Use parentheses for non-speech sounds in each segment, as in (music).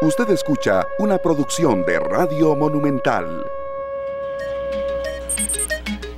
Usted escucha una producción de Radio Monumental.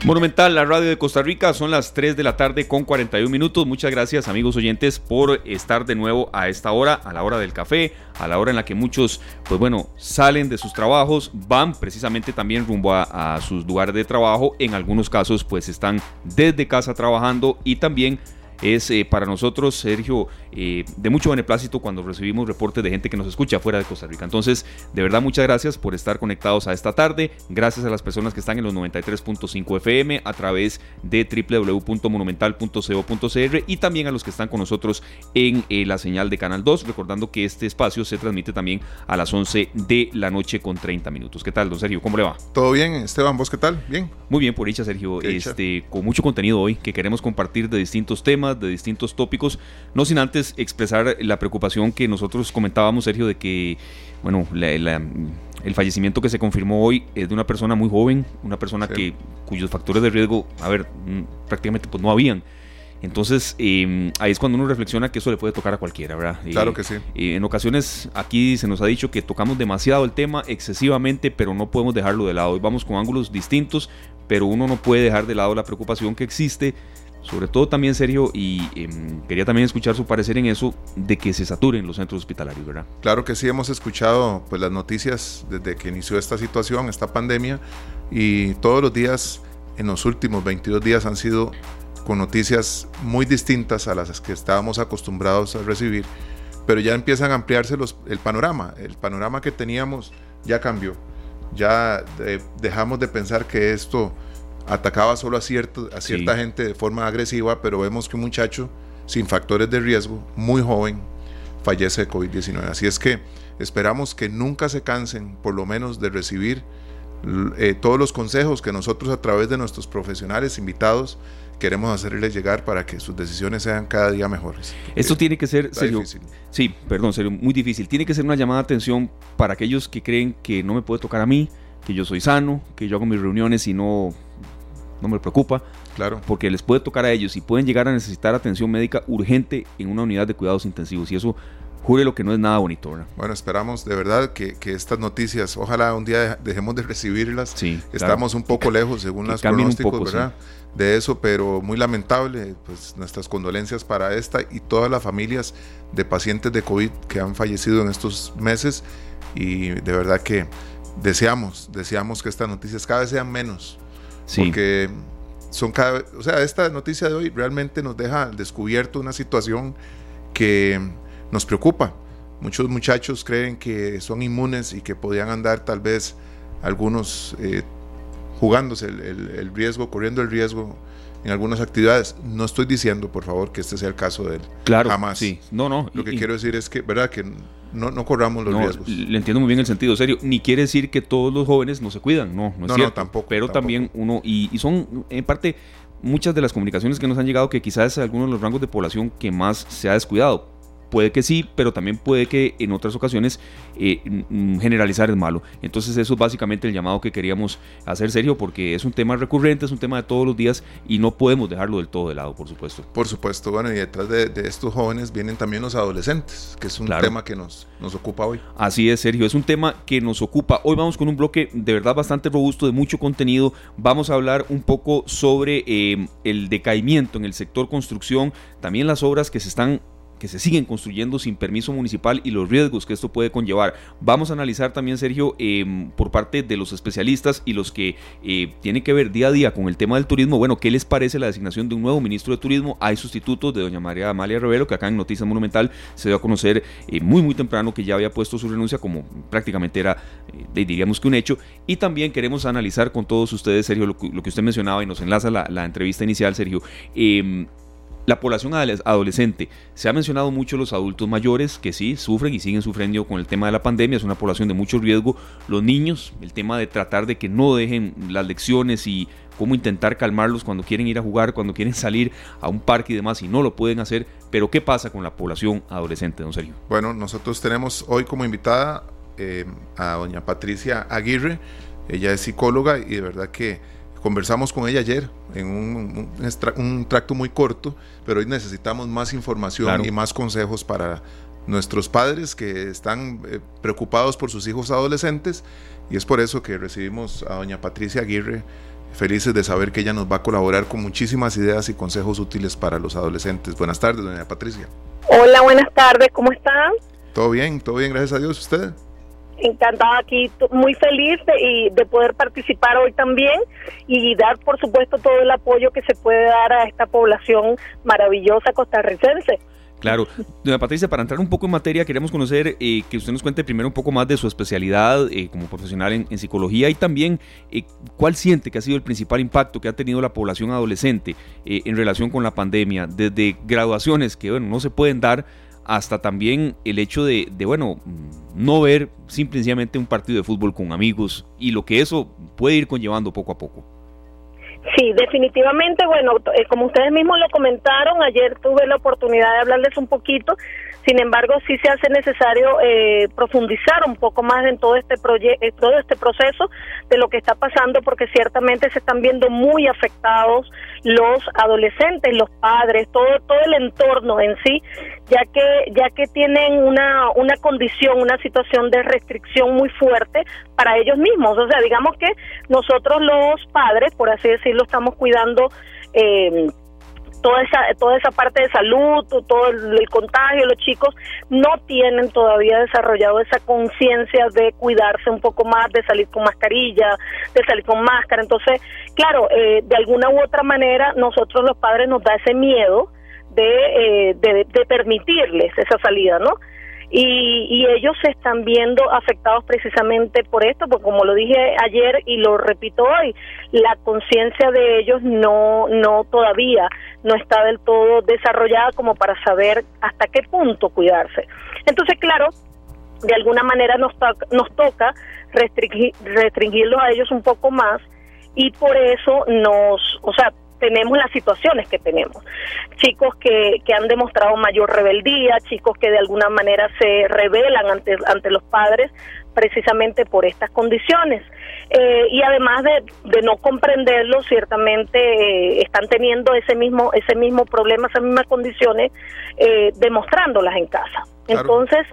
Monumental, la radio de Costa Rica, son las 3 de la tarde con 41 minutos. Muchas gracias amigos oyentes por estar de nuevo a esta hora, a la hora del café, a la hora en la que muchos, pues bueno, salen de sus trabajos, van precisamente también rumbo a, a sus lugares de trabajo. En algunos casos, pues están desde casa trabajando y también es eh, para nosotros, Sergio, eh, de mucho beneplácito cuando recibimos reportes de gente que nos escucha fuera de Costa Rica. Entonces, de verdad, muchas gracias por estar conectados a esta tarde. Gracias a las personas que están en los 93.5 FM a través de www.monumental.co.cr y también a los que están con nosotros en eh, la señal de Canal 2. Recordando que este espacio se transmite también a las 11 de la noche con 30 minutos. ¿Qué tal, don Sergio? ¿Cómo le va? Todo bien, Esteban, ¿vos qué tal? Bien. Muy bien, por dicha, Sergio. Este, con mucho contenido hoy que queremos compartir de distintos temas de distintos tópicos, no sin antes expresar la preocupación que nosotros comentábamos, Sergio, de que, bueno, el fallecimiento que se confirmó hoy es de una persona muy joven, una persona que cuyos factores de riesgo, a ver, mm, prácticamente pues no habían. Entonces, em, ahí es cuando uno reflexiona que eso le puede tocar a cualquiera, ¿verdad? Claro que sí. en ocasiones aquí se nos ha dicho que tocamos demasiado el tema, excesivamente, pero no podemos dejarlo de lado. Hoy vamos con ángulos distintos, pero uno no puede dejar de lado la preocupación que existe sobre todo también Sergio, y em, quería también escuchar su parecer en eso, de que se saturen los centros hospitalarios, ¿verdad? Claro que sí, hemos escuchado pues, las noticias desde que inició esta situación, esta pandemia, y todos los días, en los últimos 22 días, han sido con noticias muy distintas a las que estábamos acostumbrados a recibir, pero ya empiezan a ampliarse los, el panorama, el panorama que teníamos ya cambió, ya eh, dejamos de pensar que esto atacaba solo a, cierto, a cierta gente de forma agresiva, pero vemos que un muchacho sin factores de riesgo, muy joven, fallece de COVID-19. Así es que esperamos que nunca se cansen, por lo menos, de recibir eh, todos los consejos que nosotros a través de nuestros profesionales invitados queremos hacerles llegar para que sus decisiones sean cada día mejores. Esto tiene que ser, serio, sí, perdón, serio, muy difícil. Tiene que ser una llamada de atención para aquellos que creen que no me puede tocar a mí, que yo soy sano, que yo hago mis reuniones y no no me preocupa. Claro. Porque les puede tocar a ellos y pueden llegar a necesitar atención médica urgente en una unidad de cuidados intensivos. Y eso jure lo que no es nada bonito, ¿verdad? Bueno, esperamos de verdad que, estas noticias, ojalá un día dejemos de recibirlas. Sí, Estamos un poco lejos, según las pronósticos, ¿verdad? De eso, pero muy lamentable, pues nuestras condolencias para esta y todas las familias de pacientes de COVID que han fallecido en estos meses. Y de verdad que deseamos, deseamos que estas noticias cada vez sean menos porque son cada o sea, esta noticia de hoy realmente nos deja descubierto una situación que nos preocupa. Muchos muchachos creen que son inmunes y que podían andar tal vez algunos eh, jugándose el, riesgo, corriendo el riesgo en algunas actividades. No estoy diciendo, por favor, que este sea el caso de él. Claro. Jamás. Sí. No, no. Lo que quiero decir es que, ¿verdad? Que no, no corramos los riesgos. Le entiendo muy bien el sentido serio. Ni quiere decir que todos los jóvenes no se cuidan, no, no es cierto. tampoco. Pero también uno, y, son en parte muchas de las comunicaciones que nos han llegado que quizás es algunos de los rangos de población que más se ha descuidado Puede que sí, pero también puede que en otras ocasiones eh, generalizar es malo. Entonces eso es básicamente el llamado que queríamos hacer, Sergio, porque es un tema recurrente, es un tema de todos los días y no podemos dejarlo del todo de lado, por supuesto. Por supuesto, bueno, y detrás de, estos jóvenes vienen también los adolescentes, que es un tema que nos, nos ocupa hoy. Así es, Sergio, es un tema que nos ocupa. Hoy vamos con un bloque de verdad bastante robusto, de mucho contenido. Vamos a hablar un poco sobre eh, el decaimiento en el sector construcción, también las obras que se están que se siguen construyendo sin permiso municipal y los riesgos que esto puede conllevar. Vamos a analizar también, Sergio, em, por parte de los especialistas y los que eh, tienen que ver día a día con el tema del turismo, bueno, ¿qué les parece la designación de un nuevo ministro de Turismo? Hay sustitutos de doña María Amalia Rivero, que acá en Noticias Monumental se dio a conocer eh, muy, muy temprano que ya había puesto su renuncia, como prácticamente era, eh, diríamos que un hecho. Y también queremos analizar con todos ustedes, Sergio, lo, que usted mencionaba y nos enlaza la, la entrevista inicial, Sergio. La población adolescente, se ha mencionado mucho los adultos mayores que sí sufren y siguen sufriendo con el tema de la pandemia, es una población de mucho riesgo. Los niños, el tema de tratar de que no dejen las lecciones y cómo intentar calmarlos cuando quieren ir a jugar, cuando quieren salir a un parque y demás y no lo pueden hacer. Pero ¿qué pasa con la población adolescente, don Sergio? Bueno, nosotros tenemos hoy como invitada eh, a doña Patricia Aguirre, ella es psicóloga y de verdad que Conversamos con ella ayer en un, tracto muy corto, pero hoy necesitamos más información y más consejos para nuestros padres que están eh, preocupados por sus hijos adolescentes y es por eso que recibimos a doña Patricia Aguirre felices de saber que ella nos va a colaborar con muchísimas ideas y consejos útiles para los adolescentes. Buenas tardes, doña Patricia. Hola, buenas tardes, ¿cómo están? Todo bien, todo bien, gracias a Dios. ¿Usted? Encantada aquí, muy feliz de, de, poder participar hoy también y dar, por supuesto, todo el apoyo que se puede dar a esta población maravillosa costarricense. Claro, doña Patricia, para entrar un poco en materia, queremos conocer eh, que usted nos cuente primero un poco más de su especialidad eh, como profesional en, psicología y también eh, cuál siente que ha sido el principal impacto que ha tenido la población adolescente en relación con la pandemia, desde graduaciones que bueno, no se pueden dar hasta también el hecho de, bueno, no ver simplemente un partido de fútbol con amigos y lo que eso puede ir conllevando poco a poco. Sí, definitivamente, bueno, eh, como ustedes mismos lo comentaron, ayer tuve la oportunidad de hablarles un poquito sin embargo, sí se hace necesario eh, profundizar un poco más en todo este proyecto, eh, todo este proceso de lo que está pasando, porque ciertamente se están viendo muy afectados los adolescentes, los padres, todo todo el entorno en sí, ya que ya que tienen una una condición, una situación de restricción muy fuerte para ellos mismos. O sea, digamos que nosotros los padres, por así decirlo, estamos cuidando eh, toda esa toda esa parte de salud, todo el, contagio, los chicos no tienen todavía desarrollado esa conciencia de cuidarse un poco más, de salir con mascarilla, de salir con máscara. Entonces, claro, eh, de alguna u otra manera nosotros los padres nos da ese miedo de, eh, de, de permitirles esa salida, ¿no? Y, ellos se están viendo afectados precisamente por esto, porque como lo dije ayer y lo repito hoy, la conciencia de ellos no, no todavía no está del todo desarrollada como para saber hasta qué punto cuidarse. Entonces, claro, de alguna manera nos, nos toca restringir, restringirlos a ellos un poco más y por eso nos, o sea, tenemos las situaciones que tenemos. Chicos que, que han demostrado mayor rebeldía, chicos que de alguna manera se rebelan ante, ante los padres precisamente por estas condiciones. Eh, y además de, de, no comprenderlo, ciertamente eh, están teniendo ese mismo, ese mismo problema, esas mismas condiciones, eh, demostrándolas en casa. Entonces,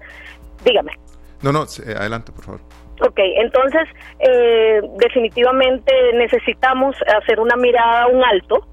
dígame. No, no, adelante, por favor. Ok, entonces eh, definitivamente necesitamos hacer una mirada, un alto,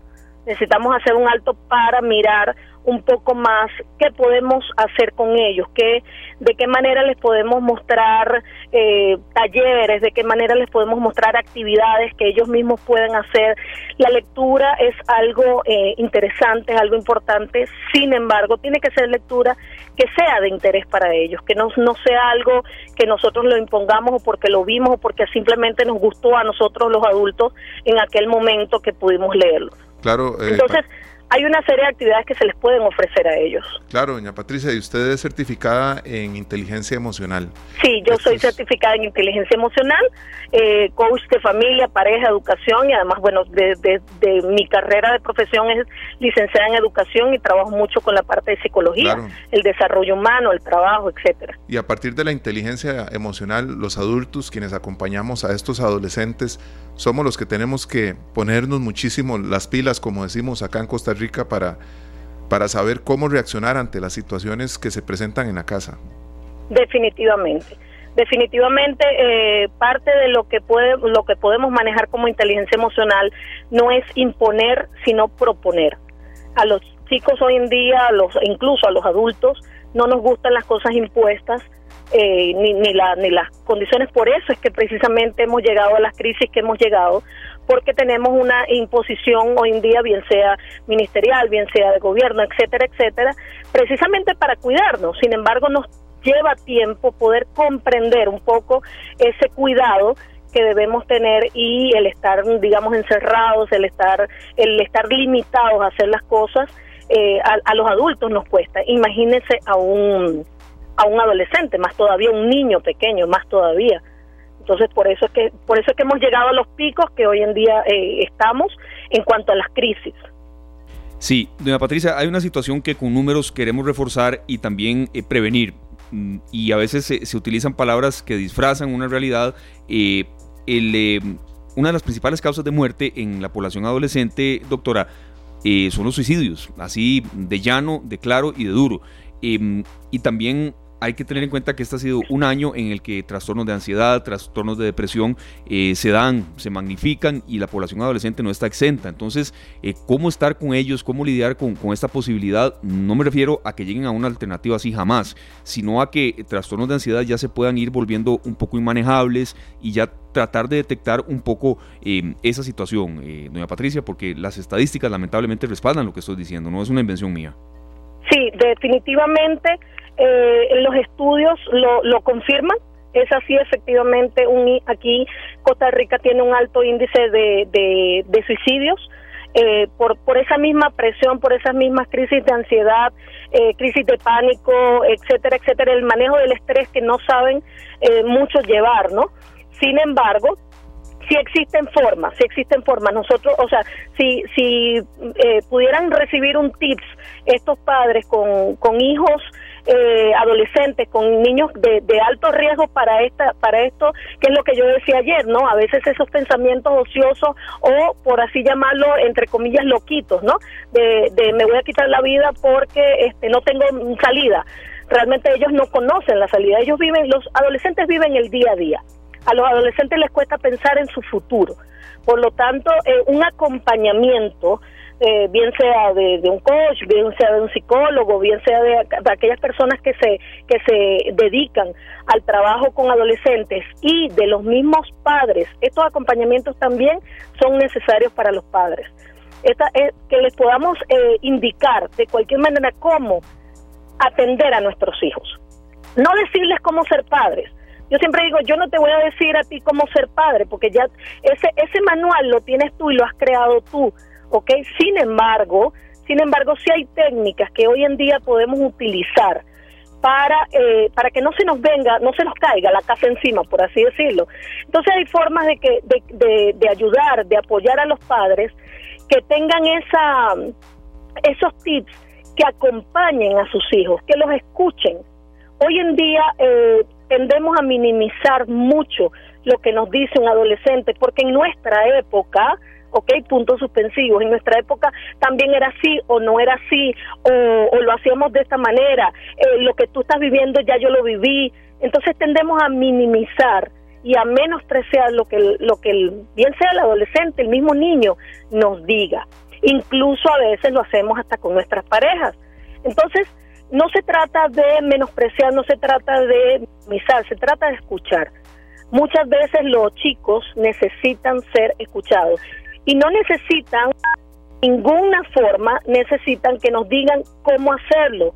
necesitamos hacer un alto para mirar un poco más qué podemos hacer con ellos, qué, de qué manera les podemos mostrar eh, talleres, de qué manera les podemos mostrar actividades que ellos mismos pueden hacer. La lectura es algo eh, interesante, es algo importante, sin embargo, tiene que ser lectura que sea de interés para ellos, que no, no sea algo que nosotros lo impongamos o porque lo vimos o porque simplemente nos gustó a nosotros los adultos en aquel momento que pudimos leerlo. Claro. Eh, Entonces, hay una serie de actividades que se les pueden ofrecer a ellos. Claro, doña Patricia, y usted es certificada en inteligencia emocional. Sí, yo soy certificada en inteligencia emocional, eh, coach de familia, pareja, educación y además, bueno, de, de, mi carrera de profesión es licenciada en educación y trabajo mucho con la parte de psicología, el desarrollo humano, el trabajo, etcétera. Y a partir de la inteligencia emocional, los adultos, quienes acompañamos a estos adolescentes, somos los que tenemos que ponernos muchísimo las pilas, como decimos acá en Costa Rica, para, para saber cómo reaccionar ante las situaciones que se presentan en la casa. Definitivamente. Definitivamente eh, parte de lo que puede, lo que podemos manejar como inteligencia emocional no es imponer, sino proponer. A los chicos hoy en día, a los, incluso a los adultos, no nos gustan las cosas impuestas, eh, ni, ni, la, ni las condiciones. Por eso es que precisamente hemos llegado a las crisis que hemos llegado, porque tenemos una imposición hoy en día, bien sea ministerial, bien sea de gobierno, etcétera, etcétera, precisamente para cuidarnos. Sin embargo, nos lleva tiempo poder comprender un poco ese cuidado que debemos tener y el estar digamos encerrados el estar el estar limitados a hacer las cosas eh, a, a, los adultos nos cuesta imagínense a un a un adolescente, más todavía un niño pequeño, más todavía. Entonces por eso es que por eso es que hemos llegado a los picos que hoy en día eh, estamos en cuanto a las crisis. Sí, doña Patricia, hay una situación que con números queremos reforzar y también eh, prevenir. Mm, y a veces se, utilizan palabras que disfrazan una realidad. Eh, el, una de las principales causas de muerte en la población adolescente, doctora, son los suicidios, así de llano, de claro y de duro. Em, y también hay que tener en cuenta que este ha sido un año en el que trastornos de ansiedad, trastornos de depresión eh, se dan, se magnifican y la población adolescente no está exenta. Entonces, eh, ¿cómo estar con ellos? ¿Cómo lidiar con, esta posibilidad? No me refiero a que lleguen a una alternativa así jamás, sino a que trastornos de ansiedad ya se puedan ir volviendo un poco inmanejables y ya tratar de detectar un poco eh, esa situación, doña Patricia, porque las estadísticas lamentablemente respaldan lo que estoy diciendo, no es una invención mía. Sí, definitivamente eh, los estudios lo, lo confirman. Es así, efectivamente, un, aquí Costa Rica tiene un alto índice de, de, suicidios. Eh, por, por esa misma presión, por esas mismas crisis de ansiedad, eh, crisis de pánico, etcétera, etcétera, el manejo del estrés que no saben eh, muchos llevar, ¿no? Sin embargo, si existen formas, si existen formas. Nosotros, o sea, si, si eh, pudieran recibir un tips estos padres con, con hijos eh, adolescentes, con niños de, de, alto riesgo para esta, para esto, que es lo que yo decía ayer, ¿no? A veces esos pensamientos ociosos o, por así llamarlo, entre comillas, loquitos, ¿no? De, de me voy a quitar la vida porque este, no tengo salida. Realmente ellos no conocen la salida. Ellos viven, los adolescentes viven el día a día a los adolescentes les cuesta pensar en su futuro. Por lo tanto, eh, un acompañamiento, eh, bien sea de, un coach, bien sea de un psicólogo, bien sea de, aquellas personas que se, que se dedican al trabajo con adolescentes y de los mismos padres, estos acompañamientos también son necesarios para los padres. Esta, es que les podamos eh, indicar de cualquier manera cómo atender a nuestros hijos. No decirles cómo ser padres, yo siempre digo, yo no te voy a decir a ti cómo ser padre, porque ya ese, ese manual lo tienes tú y lo has creado tú, ¿ok? Sin embargo, sin embargo, sí hay técnicas que hoy en día podemos utilizar para, eh, para que no se nos venga, no se nos caiga la casa encima, por así decirlo. Entonces hay formas de, que, de, de, de ayudar, de apoyar a los padres que tengan esa, esos tips que acompañen a sus hijos, que los escuchen. Hoy en día eh, tendemos a minimizar mucho lo que nos dice un adolescente, porque en nuestra época, ok, puntos suspensivos, en nuestra época también era así o no era así, o, lo hacíamos de esta manera, eh, lo que tú estás viviendo ya yo lo viví, entonces tendemos a minimizar y a menospreciar lo que, lo que el, bien sea el adolescente, el mismo niño, nos diga. Incluso a veces lo hacemos hasta con nuestras parejas. Entonces, no se trata de menospreciar, no se trata de misar, se trata de escuchar. Muchas veces los chicos necesitan ser escuchados y no necesitan ninguna forma, necesitan que nos digan cómo hacerlo,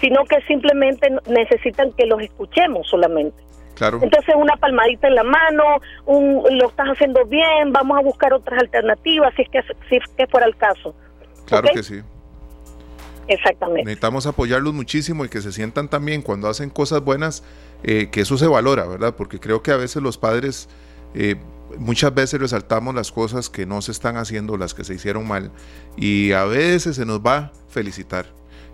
sino que simplemente necesitan que los escuchemos solamente. Claro. Entonces una palmadita en la mano, un, lo estás haciendo bien, vamos a buscar otras alternativas si es que, si es que fuera el caso. Claro que sí. Exactamente. Necesitamos apoyarlos muchísimo y que se sientan también cuando hacen cosas buenas, eh, que eso se valora, ¿verdad? Porque creo que a veces los padres, eh, muchas veces resaltamos las cosas que no se están haciendo, las que se hicieron mal, y a veces se nos va a felicitar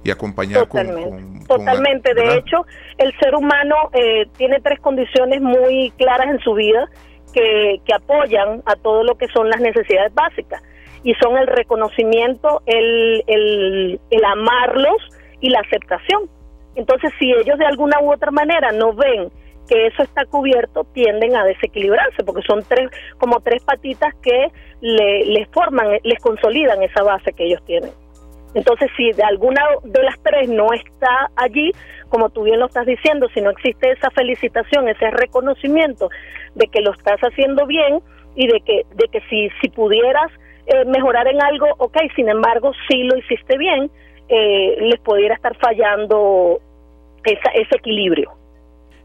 y acompañar totalmente, con, Totalmente, de hecho, el ser humano eh, tiene tres condiciones muy claras en su vida que, que apoyan a todo lo que son las necesidades básicas y son el reconocimiento, el, el, el amarlos y la aceptación. Entonces, si ellos de alguna u otra manera no ven que eso está cubierto, tienden a desequilibrarse, porque son tres, como tres patitas que le, les forman, les consolidan esa base que ellos tienen. Entonces, si de alguna de las tres no está allí, como tú bien lo estás diciendo, si no existe esa felicitación, ese reconocimiento de que lo estás haciendo bien y de que, de que si, si pudieras eh, mejorar en algo, ok, sin embargo, si lo hiciste bien, eh, les pudiera estar fallando ese equilibrio.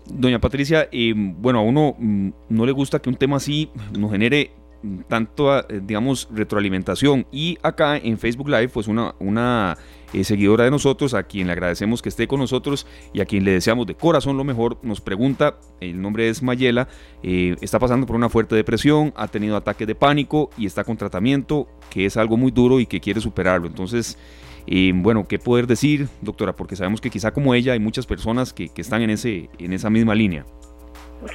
Doña Patricia, eh, bueno, a uno mm, no le gusta que un tema así nos genere tanto, eh, digamos, retroalimentación. Y acá en Facebook Live, pues una, una eh, seguidora de nosotros, a quien le agradecemos que esté con nosotros y a quien le deseamos de corazón lo mejor, nos pregunta, el nombre es Mayela, eh, está pasando por una fuerte depresión, ha tenido ataques de pánico y está con tratamiento, que es algo muy duro y que quiere superarlo. Entonces, bueno, ¿qué poder decir, doctora? Porque sabemos que quizá como ella hay muchas personas que, que están en, ese, en esa misma línea.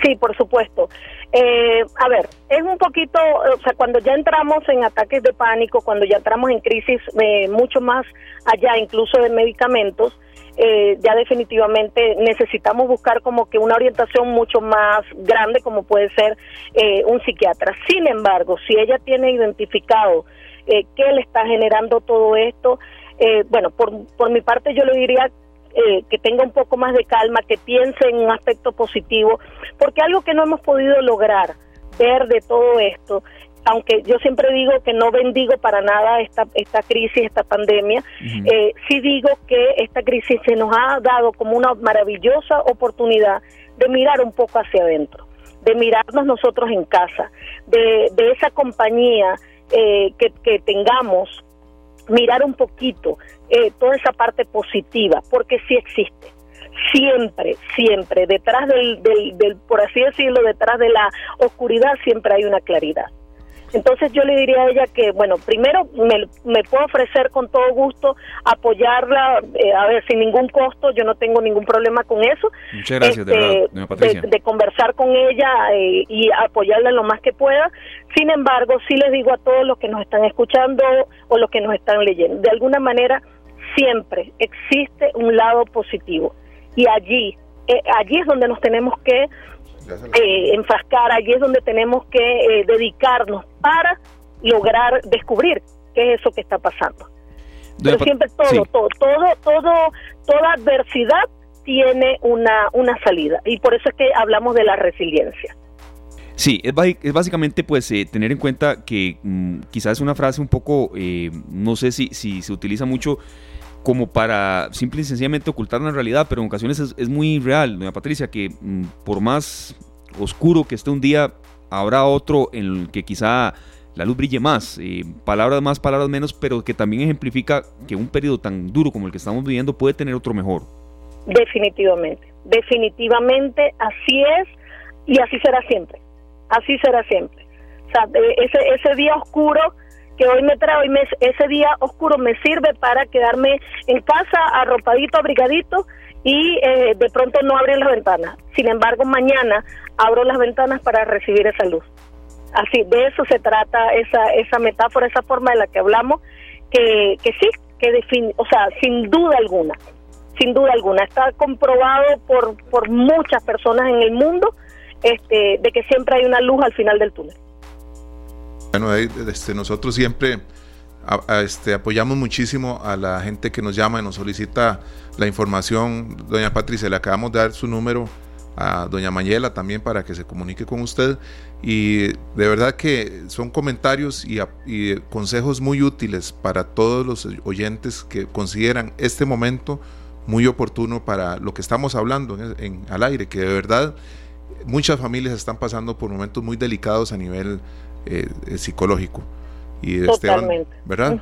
Sí, por supuesto. Eh, a ver, es un poquito, o sea, cuando ya entramos en ataques de pánico, cuando ya entramos en crisis eh, mucho más allá, incluso de medicamentos, eh, ya definitivamente necesitamos buscar como que una orientación mucho más grande como puede ser eh, un psiquiatra. Sin embargo, si ella tiene identificado eh, qué le está generando todo esto, bueno, por, por mi parte yo le diría que tenga un poco más de calma, que piense en un aspecto positivo, porque algo que no hemos podido lograr ver de todo esto aunque yo siempre digo que no bendigo para nada esta, esta crisis, esta pandemia, eh, sí digo que esta crisis se nos ha dado como una maravillosa oportunidad de mirar un poco hacia adentro, de mirarnos nosotros en casa, de, de esa compañía eh, que, que tengamos, mirar un poquito eh, toda esa parte positiva, porque sí existe siempre, siempre, detrás del, del, del, por así decirlo, detrás de la oscuridad siempre hay una claridad. Entonces yo le diría a ella que, bueno, primero me, puedo ofrecer con todo gusto apoyarla, eh, a ver, sin ningún costo, yo no tengo ningún problema con eso. Muchas gracias, de, este, de, conversar con ella eh, y apoyarla lo más que pueda. Sin embargo, sí les digo a todos los que nos están escuchando o los que nos están leyendo, de alguna manera siempre existe un lado positivo y allí, eh, allí es donde nos tenemos que eh, enfrascar, allí es donde tenemos que eh, dedicarnos para lograr descubrir qué es eso que está pasando. Pero siempre todo, todo, todo, todo, toda adversidad tiene una, una salida y por eso es que hablamos de la resiliencia. Sí, es, es básicamente pues eh, tener en cuenta que mm, quizás es una frase un poco, no sé si, si se utiliza mucho como para simple y sencillamente ocultar la realidad, pero en ocasiones es, muy real, doña Patricia, que mm, por más oscuro que esté un día, habrá otro en el que quizá la luz brille más, eh, palabras más, palabras menos, pero que también ejemplifica que un periodo tan duro como el que estamos viviendo puede tener otro mejor. Definitivamente, definitivamente así es y así será siempre, así será siempre. O sea, ese, ese día oscuro que hoy me trae, hoy ese día oscuro me sirve para quedarme en casa arropadito, abrigadito y eh, de pronto no abrir las ventanas. Sin embargo, mañana abro las ventanas para recibir esa luz. Así, de eso se trata esa, esa metáfora, esa forma de la que hablamos, que, que sí, que define, o sea, sin duda alguna, sin duda alguna, está comprobado por, por muchas personas en el mundo este, de que siempre hay una luz al final del túnel. Bueno, este, nosotros siempre este, apoyamos muchísimo a la gente que nos llama y nos solicita la información. Doña Patricia, le acabamos de dar su número a doña Mayela también para que se comunique con usted. Y de verdad que son comentarios y, consejos muy útiles para todos los oyentes que consideran este momento muy oportuno para lo que estamos hablando en, al aire, que de verdad muchas familias están pasando por momentos muy delicados a nivel eh, eh, psicológico. Y Totalmente. ¿verdad?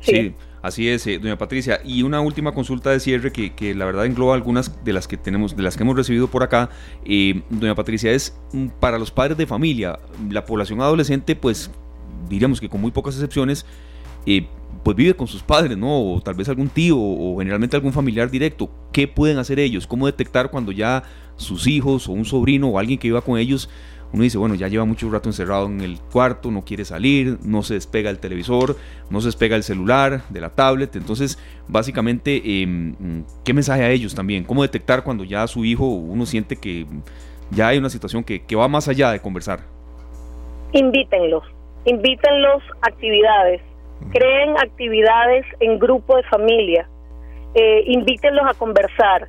sí. Así es, eh, doña Patricia. Y una última consulta de cierre que, que, la verdad engloba algunas de las que tenemos, de las que hemos recibido por acá. doña Patricia, es mm, para los padres de familia, la población adolescente, pues diríamos que con muy pocas excepciones, pues vive con sus padres, ¿no? O tal vez algún tío o generalmente algún familiar directo. ¿Qué pueden hacer ellos? ¿Cómo detectar cuando ya sus hijos o un sobrino o alguien que viva con ellos uno dice, bueno, ya lleva mucho rato encerrado en el cuarto, no quiere salir, no se despega el televisor, no se despega el celular, de la tablet. Entonces, básicamente, em, ¿qué mensaje a ellos también? ¿Cómo detectar cuando ya su hijo uno siente que ya hay una situación que, va más allá de conversar? Invítenlos, invítenlos a actividades, creen actividades en grupo de familia, eh, invítenlos a conversar,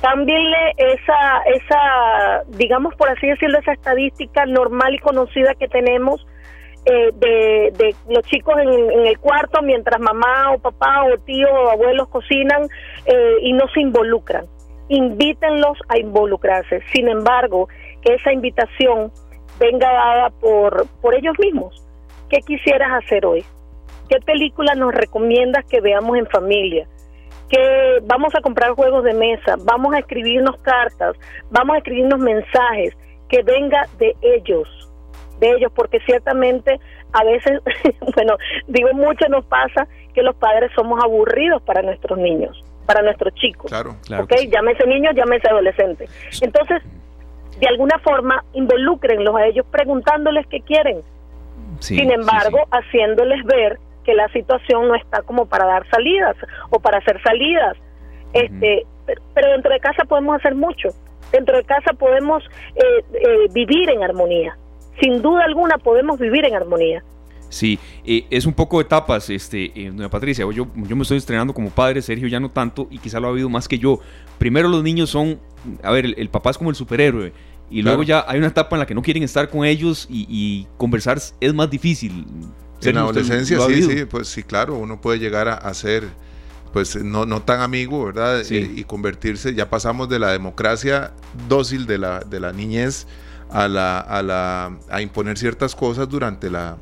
cámbienle esa, esa, digamos por así decirlo, esa estadística normal y conocida que tenemos eh, de, los chicos en, el cuarto mientras mamá o papá o tío o abuelos cocinan eh, y no se involucran. Invítenlos a involucrarse. Sin embargo, que esa invitación venga dada por, por ellos mismos. ¿Qué quisieras hacer hoy? ¿Qué película nos recomiendas que veamos en familia? Que vamos a comprar juegos de mesa, vamos a escribirnos cartas, vamos a escribirnos mensajes, que venga de ellos, de ellos, porque ciertamente a veces, (laughs) bueno, digo mucho nos pasa que los padres somos aburridos para nuestros niños, para nuestros chicos. Claro, claro. ¿Ok? Llámese niño, llámese adolescente. Entonces, de alguna forma, involúcrenlos a ellos preguntándoles qué quieren. Sin embargo, haciéndoles ver que la situación no está como para dar salidas o para hacer salidas. este, pero dentro de casa podemos hacer mucho. Dentro de casa podemos eh, eh, vivir en armonía. Sin duda alguna podemos vivir en armonía. Sí, eh, es un poco de etapas, este, doña Patricia. Yo, yo me estoy estrenando como padre, Sergio ya no tanto, y quizá lo ha habido más que yo. Primero los niños son, a ver, el, papá es como el superhéroe, y luego ya hay una etapa en la que no quieren estar con ellos y, conversar es más difícil. En la adolescencia, sí, sí, pues sí, claro, uno puede llegar a, a ser pues no, no tan amigo, ¿verdad? Eh, y convertirse, ya pasamos de la democracia dócil de la, de la niñez a, la, a, la, a imponer ciertas cosas durante la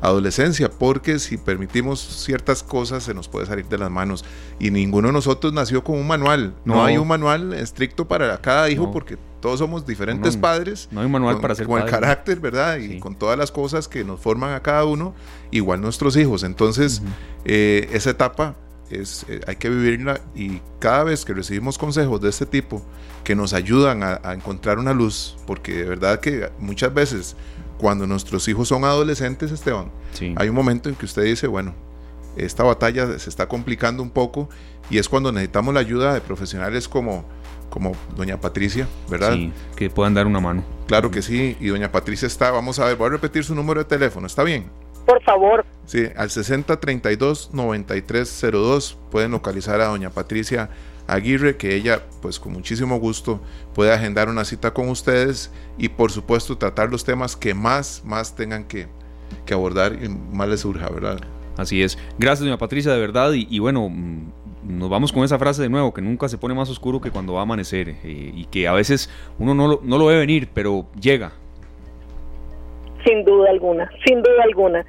adolescencia, porque si permitimos ciertas cosas se nos puede salir de las manos. Y ninguno de nosotros nació con un manual. No, hay un manual estricto para cada hijo porque todos somos diferentes padres. No hay un manual para ser Con el carácter, ¿verdad? Y con todas las cosas que nos forman a cada uno, igual nuestros hijos. Entonces, eh, esa etapa es, eh, hay que vivirla y cada vez que recibimos consejos de este tipo que nos ayudan a, encontrar una luz, porque de verdad que muchas veces cuando nuestros hijos son adolescentes, Esteban, hay un momento en que usted dice, bueno, esta batalla se está complicando un poco y es cuando necesitamos la ayuda de profesionales como, como doña Patricia, ¿verdad? Sí, que puedan dar una mano. Claro que sí, y doña Patricia está, vamos a ver, voy a repetir su número de teléfono, ¿está bien? por favor. Sí, al 6032-9302 pueden localizar a doña Patricia Aguirre, que ella, pues con muchísimo gusto, puede agendar una cita con ustedes y por supuesto tratar los temas que más, más tengan que, que abordar y más les surja, ¿verdad? Así es. Gracias, doña Patricia, de verdad. Y, bueno, mm, nos vamos con esa frase de nuevo, que nunca se pone más oscuro que cuando va a amanecer. Eh, y que a veces uno no no lo ve venir, pero llega, sin duda alguna, sin duda alguna.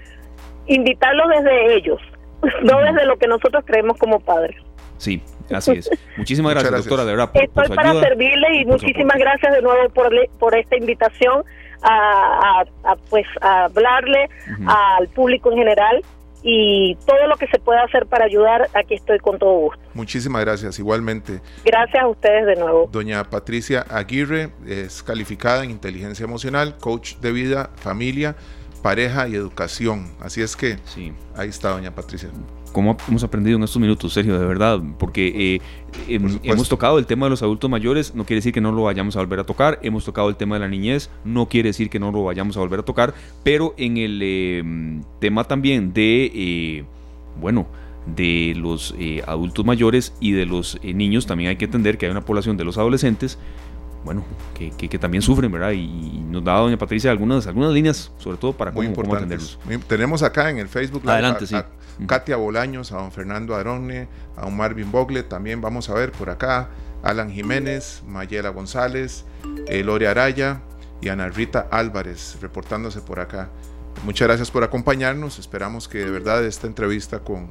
Invitarlos desde ellos, (laughs) no desde lo que nosotros creemos como padres. Sí, así es. (laughs) Muchísimas gracias, doctora, de verdad. Estoy para servirle y muchísimas gracias de nuevo por, por esta invitación a, pues a hablarle al público en general y todo lo que se pueda hacer para ayudar, aquí estoy con todo gusto. Muchísimas gracias, igualmente. Gracias a ustedes de nuevo. Doña Patricia Aguirre es calificada en inteligencia emocional, coach de vida, familia, pareja y educación. Así es que sí. ahí está, doña Patricia cómo hemos aprendido en estos minutos, Sergio, de verdad, porque eh, hemos tocado el tema de los adultos mayores, no quiere decir que no lo vayamos a volver a tocar, hemos tocado el tema de la niñez, no quiere decir que no lo vayamos a volver a tocar, pero en el eh, tema también de, eh, bueno, de los adultos mayores y de los niños, también hay que entender que hay una población de los adolescentes bueno, que, que, también sufren, ¿verdad? Y, nos da doña Patricia algunas, algunas líneas, sobre todo para Muy cómo, atenderlos. Tenemos acá en el Facebook Adelante, sí. Katia Bolaños, a don Fernando Arone, a don Marvin Bogle, también vamos a ver por acá, Alan Jiménez, Mayela González, eh, Lore Araya y Ana Rita Álvarez, reportándose por acá. Muchas gracias por acompañarnos, esperamos que de verdad esta entrevista con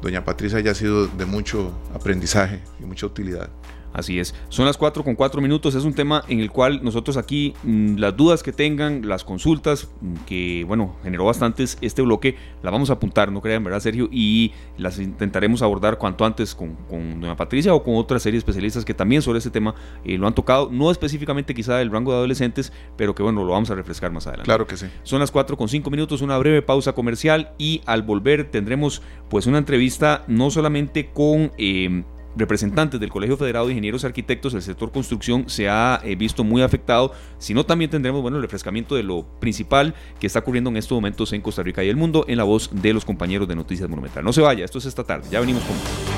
doña Patricia haya sido de mucho aprendizaje y mucha utilidad. Así es. Son las 4 con 4 minutos. Es un tema en el cual nosotros aquí, mm, las dudas que tengan, las consultas, mm, que bueno, generó bastantes este bloque, las vamos a apuntar, no crean, ¿verdad, Sergio? Y las intentaremos abordar cuanto antes con, con doña Patricia o con otra serie de especialistas que también sobre este tema eh, lo han tocado, no específicamente quizá del rango de adolescentes, pero que bueno, lo vamos a refrescar más adelante. Claro que sí. Son las 4 con 5 minutos, una breve pausa comercial y al volver tendremos pues una entrevista no solamente con... Eh, representantes del Colegio Federado de Ingenieros y Arquitectos, el sector construcción se ha eh, visto muy afectado, sino también tendremos bueno, el refrescamiento de lo principal que está ocurriendo en estos momentos en Costa Rica y el mundo en la voz de los compañeros de Noticias Monumental. No se vaya, esto es esta tarde, ya venimos con...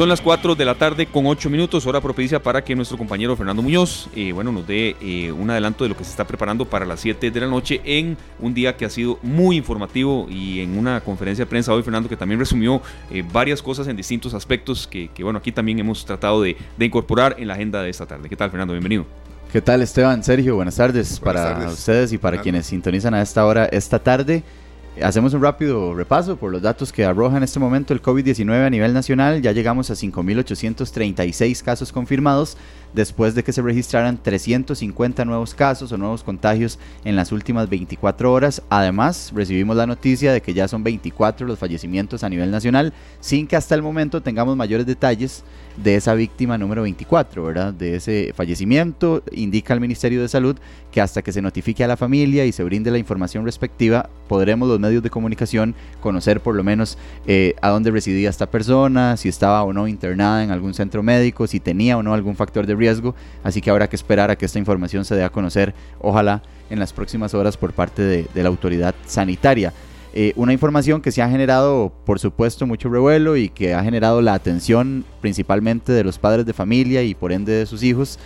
Son las 4 de la tarde con 8 minutos, hora propicia para que nuestro compañero Fernando Muñoz eh, bueno, nos dé eh, un adelanto de lo que se está preparando para las 7 de la noche en un día que ha sido muy informativo y en una conferencia de prensa hoy, Fernando, que también resumió eh, varias cosas en distintos aspectos que, bueno, aquí también hemos tratado de, incorporar en la agenda de esta tarde. ¿Qué tal, Fernando? Bienvenido. ¿Qué tal, Esteban? Sergio, buenas tardes para ustedes y para quienes sintonizan a esta hora esta tarde. Hacemos un rápido repaso por los datos que arroja en este momento el COVID-19 a nivel nacional. Ya llegamos a 5.836 casos confirmados, después de que se registraran 350 nuevos casos o nuevos contagios en las últimas 24 horas. Además, recibimos la noticia de que ya son 24 los fallecimientos a nivel nacional, sin que hasta el momento tengamos mayores detalles de esa víctima número 24, ¿verdad? De ese fallecimiento, indica el Ministerio de Salud que hasta que se notifique a la familia y se brinde la información respectiva, podremos los medios de comunicación conocer por lo menos eh, a dónde residía esta persona, si estaba o no internada en algún centro médico, si tenía o no algún factor de riesgo. Así que habrá que esperar a que esta información se dé a conocer, ojalá en las próximas horas por parte de, la autoridad sanitaria. Eh, una información que se ha generado, por supuesto, mucho revuelo y que ha generado la atención principalmente de los padres de familia y por ende de sus hijos,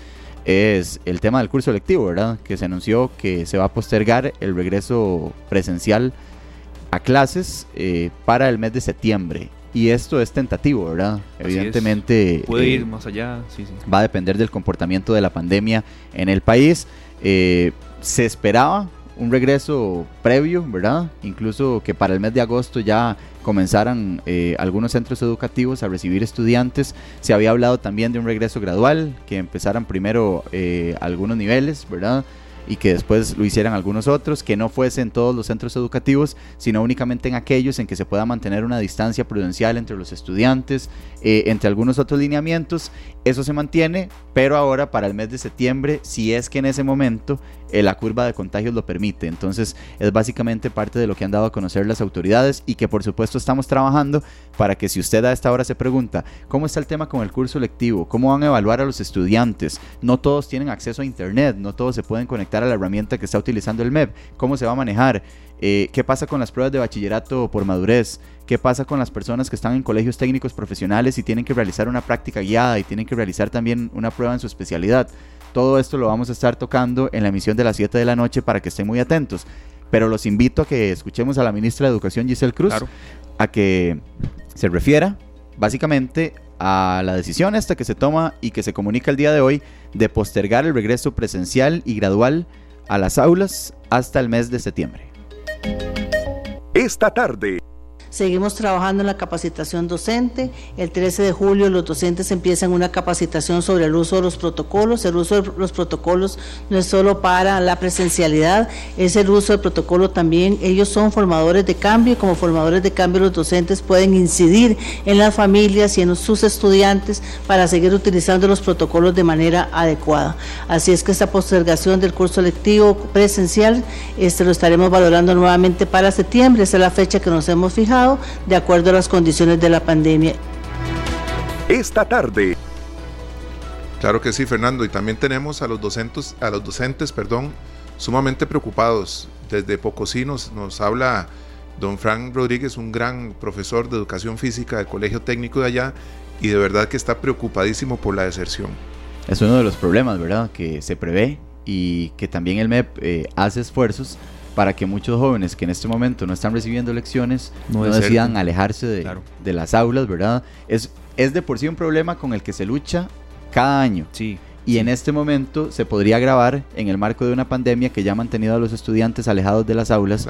es el tema del curso lectivo, ¿verdad? Que se anunció que se va a postergar el regreso presencial a clases eh, para el mes de septiembre. Y esto es tentativo, ¿verdad? Evidentemente... Puede ir eh, más allá, sí, sí. Va a depender del comportamiento de la pandemia en el país. Eh, se esperaba un regreso previo, ¿verdad? Incluso que para el mes de agosto ya comenzaran eh, algunos centros educativos a recibir estudiantes. Se había hablado también de un regreso gradual, que empezaran primero eh, algunos niveles, ¿verdad? Y que después lo hicieran algunos otros, que no fuesen todos los centros educativos, sino únicamente en aquellos en que se pueda mantener una distancia prudencial entre los estudiantes, eh, entre algunos otros lineamientos. Eso se mantiene, pero ahora para el mes de septiembre, si es que en ese momento eh, la curva de contagios lo permite. Entonces es básicamente parte de lo que han dado a conocer las autoridades y que por supuesto estamos trabajando para que si usted a esta hora se pregunta cómo está el tema con el curso lectivo, cómo van a evaluar a los estudiantes, no todos tienen acceso a internet, no todos se pueden conectar a la herramienta que está utilizando el MEP, cómo se va a manejar, eh, qué pasa con las pruebas de bachillerato por madurez, qué pasa con las personas que están en colegios técnicos profesionales y tienen que realizar una práctica guiada y tienen que realizar también una prueba en su especialidad. Todo esto lo vamos a estar tocando en la emisión de las 7 de la noche para que estén muy atentos. Pero los invito a que escuchemos a la ministra de Educación Giselle Cruz, a que se refiera básicamente a la decisión esta que se toma y que se comunica el día de hoy de postergar el regreso presencial y gradual a las aulas hasta el mes de septiembre. Esta tarde Seguimos trabajando en la capacitación docente. El 13 de julio los docentes empiezan una capacitación sobre el uso de los protocolos. El uso de los protocolos no es solo para la presencialidad, es el uso del protocolo también. Ellos son formadores de cambio y como formadores de cambio los docentes pueden incidir en las familias y en sus estudiantes para seguir utilizando los protocolos de manera adecuada. Así es que esta postergación del curso lectivo presencial este, lo estaremos valorando nuevamente para septiembre. Esa es la fecha que nos hemos fijado de acuerdo a las condiciones de la pandemia. Esta tarde. Claro que sí, Fernando, y también tenemos a los docentes, a los docentes, perdón, sumamente preocupados. Desde Pocosí nos, nos habla don Frank Rodríguez, un gran profesor de educación física del Colegio Técnico de allá, y de verdad que está preocupadísimo por la deserción. Es uno de los problemas, ¿verdad? Que se prevé y que también el MEP eh, hace esfuerzos para que muchos jóvenes que en este momento no están recibiendo lecciones no, decidan alejarse de, las aulas, ¿verdad? Es, es de por sí un problema con el que se lucha cada año. Sí. Y en este momento se podría agravar en el marco de una pandemia que ya ha mantenido a los estudiantes alejados de las aulas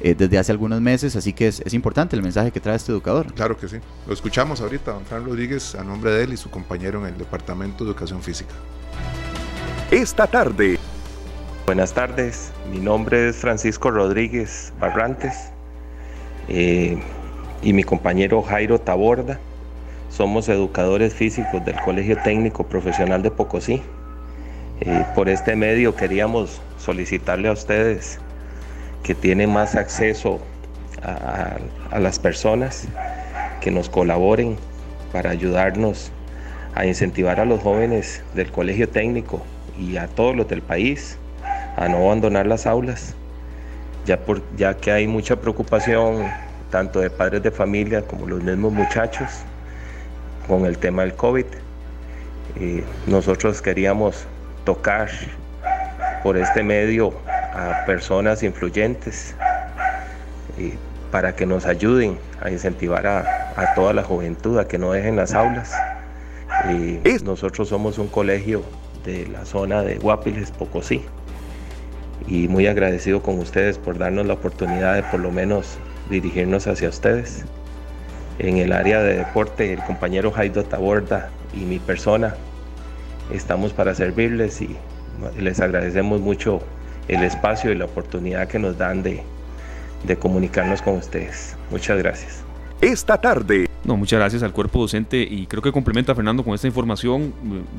eh, desde hace algunos meses, así que es, es, importante el mensaje que trae este educador. Claro que sí. Lo escuchamos ahorita, don Fran Rodríguez, a nombre de él y su compañero en el Departamento de Educación Física. Esta tarde Buenas tardes, mi nombre es Francisco Rodríguez Barrantes eh, y mi compañero Jairo Taborda. Somos educadores físicos del Colegio Técnico Profesional de Pocosí. Eh, por este medio queríamos solicitarle a ustedes que tienen más acceso a, a las personas que nos colaboren para ayudarnos a incentivar a los jóvenes del Colegio Técnico y a todos los del país a no abandonar las aulas, ya, por, ya que hay mucha preocupación tanto de padres de familia como los mismos muchachos con el tema del COVID. Y nosotros queríamos tocar por este medio a personas influyentes para que nos ayuden a incentivar a, a, toda la juventud a que no dejen las aulas. Y nosotros somos un colegio de la zona de Guapiles, Pocosí y muy agradecido con ustedes por darnos la oportunidad de por lo menos dirigirnos hacia ustedes. En el área de deporte, el compañero Jaido Taborda y mi persona estamos para servirles y les agradecemos mucho el espacio y la oportunidad que nos dan de, de comunicarnos con ustedes. Muchas gracias. Esta tarde no, muchas gracias al cuerpo docente y creo que complementa a Fernando con esta información